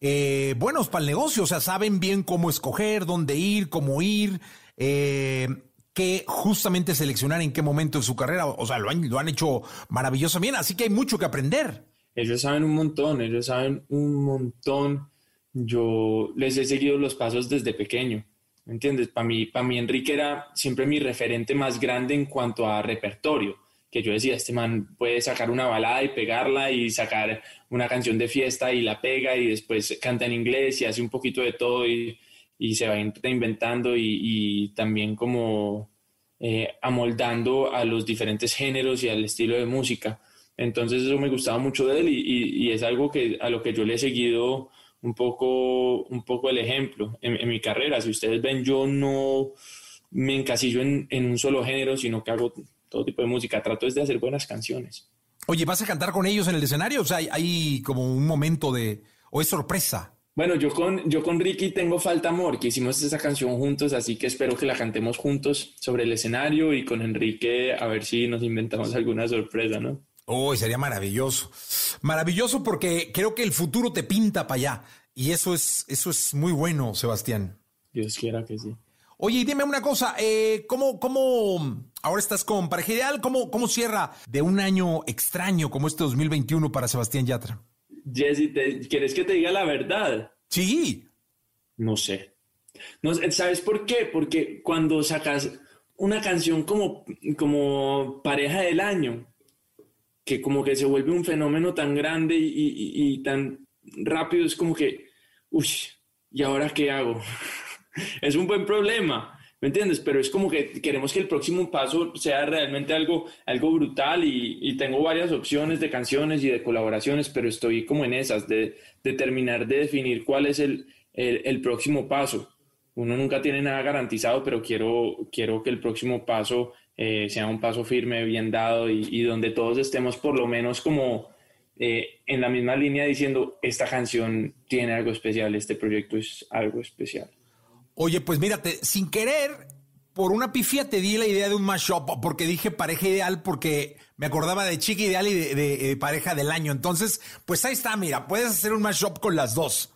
eh, buenos para el negocio, o sea, saben bien cómo escoger, dónde ir, cómo ir, eh, qué justamente seleccionar en qué momento de su carrera, o sea, lo han, lo han hecho maravilloso bien, así que hay mucho que aprender. Ellos saben un montón, ellos saben un montón. Yo les he seguido los pasos desde pequeño, ¿me entiendes? Para mí, para mí Enrique era siempre mi referente más grande en cuanto a repertorio, que yo decía, este man puede sacar una balada y pegarla y sacar una canción de fiesta y la pega y después canta en inglés y hace un poquito de todo y, y se va reinventando y, y también como eh, amoldando a los diferentes géneros y al estilo de música. Entonces eso me gustaba mucho de él y, y- y es algo que a lo que yo le he seguido un poco, un poco el ejemplo en, en mi carrera. Si ustedes ven, yo no me encasillo en, en un solo género, sino que hago todo tipo de música. Trato es de hacer buenas canciones. Oye, ¿vas a cantar con ellos en el escenario? O sea, hay, hay como un momento de, o es sorpresa. Bueno, yo con, yo con Ricky tengo Falta Amor, que hicimos esa canción juntos, así que espero que la cantemos juntos sobre el escenario y con Enrique a ver si nos inventamos alguna sorpresa, ¿no? Uy, sería maravilloso. Maravilloso porque creo que el futuro te pinta para allá. Y eso es, eso es muy bueno, Sebastián. Dios quiera que sí. Oye, y dime una cosa, eh, ¿cómo, ¿cómo ahora estás con pareja ideal? ¿Cómo, ¿Cómo cierra de un año extraño como este 2021 para Sebastián Yatra? Jesse, ¿te- ¿quieres que te diga la verdad? Sí. No sé. No ¿Sabes por qué? Porque cuando sacas una canción como, como pareja del año, que como que se vuelve un fenómeno tan grande y, y- y tan rápido, es como que, uy, ¿y ahora qué hago? es un buen problema, ¿me entiendes? Pero es como que queremos que el próximo paso sea realmente algo, algo brutal y, y tengo varias opciones de canciones y de colaboraciones, pero estoy como en esas, de, de terminar de definir cuál es el, el, el próximo paso. Uno nunca tiene nada garantizado, pero quiero, quiero que el próximo paso eh, sea un paso firme, bien dado y, y donde todos estemos por lo menos como eh, en la misma línea diciendo, esta canción tiene algo especial, este proyecto es algo especial. Oye, pues mírate, sin querer, por una pifia te di la idea de un mashup, porque dije pareja ideal, porque me acordaba de chica ideal y de, de- de pareja del año. Entonces, pues ahí está, mira, puedes hacer un mashup con las dos.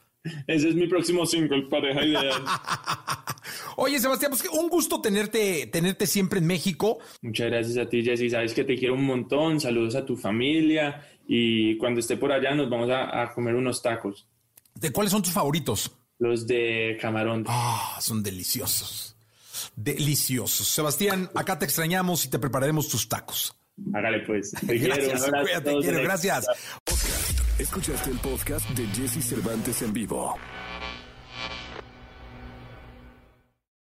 Ese es mi próximo single, pareja ideal. Oye, Sebastián, pues un gusto tenerte, tenerte siempre en México. Muchas gracias a ti, Jessy. Sabes que te quiero un montón. Saludos a tu familia. Y cuando esté por allá, nos vamos a, a comer unos tacos. ¿De cuáles son tus favoritos? Los de camarón. Ah, son deliciosos. Deliciosos. Sebastián, acá te extrañamos y te prepararemos tus tacos. Hágale pues. Te Gracias, cuídate, quiero, gracias. Escuchaste el podcast de Jesse Cervantes en vivo.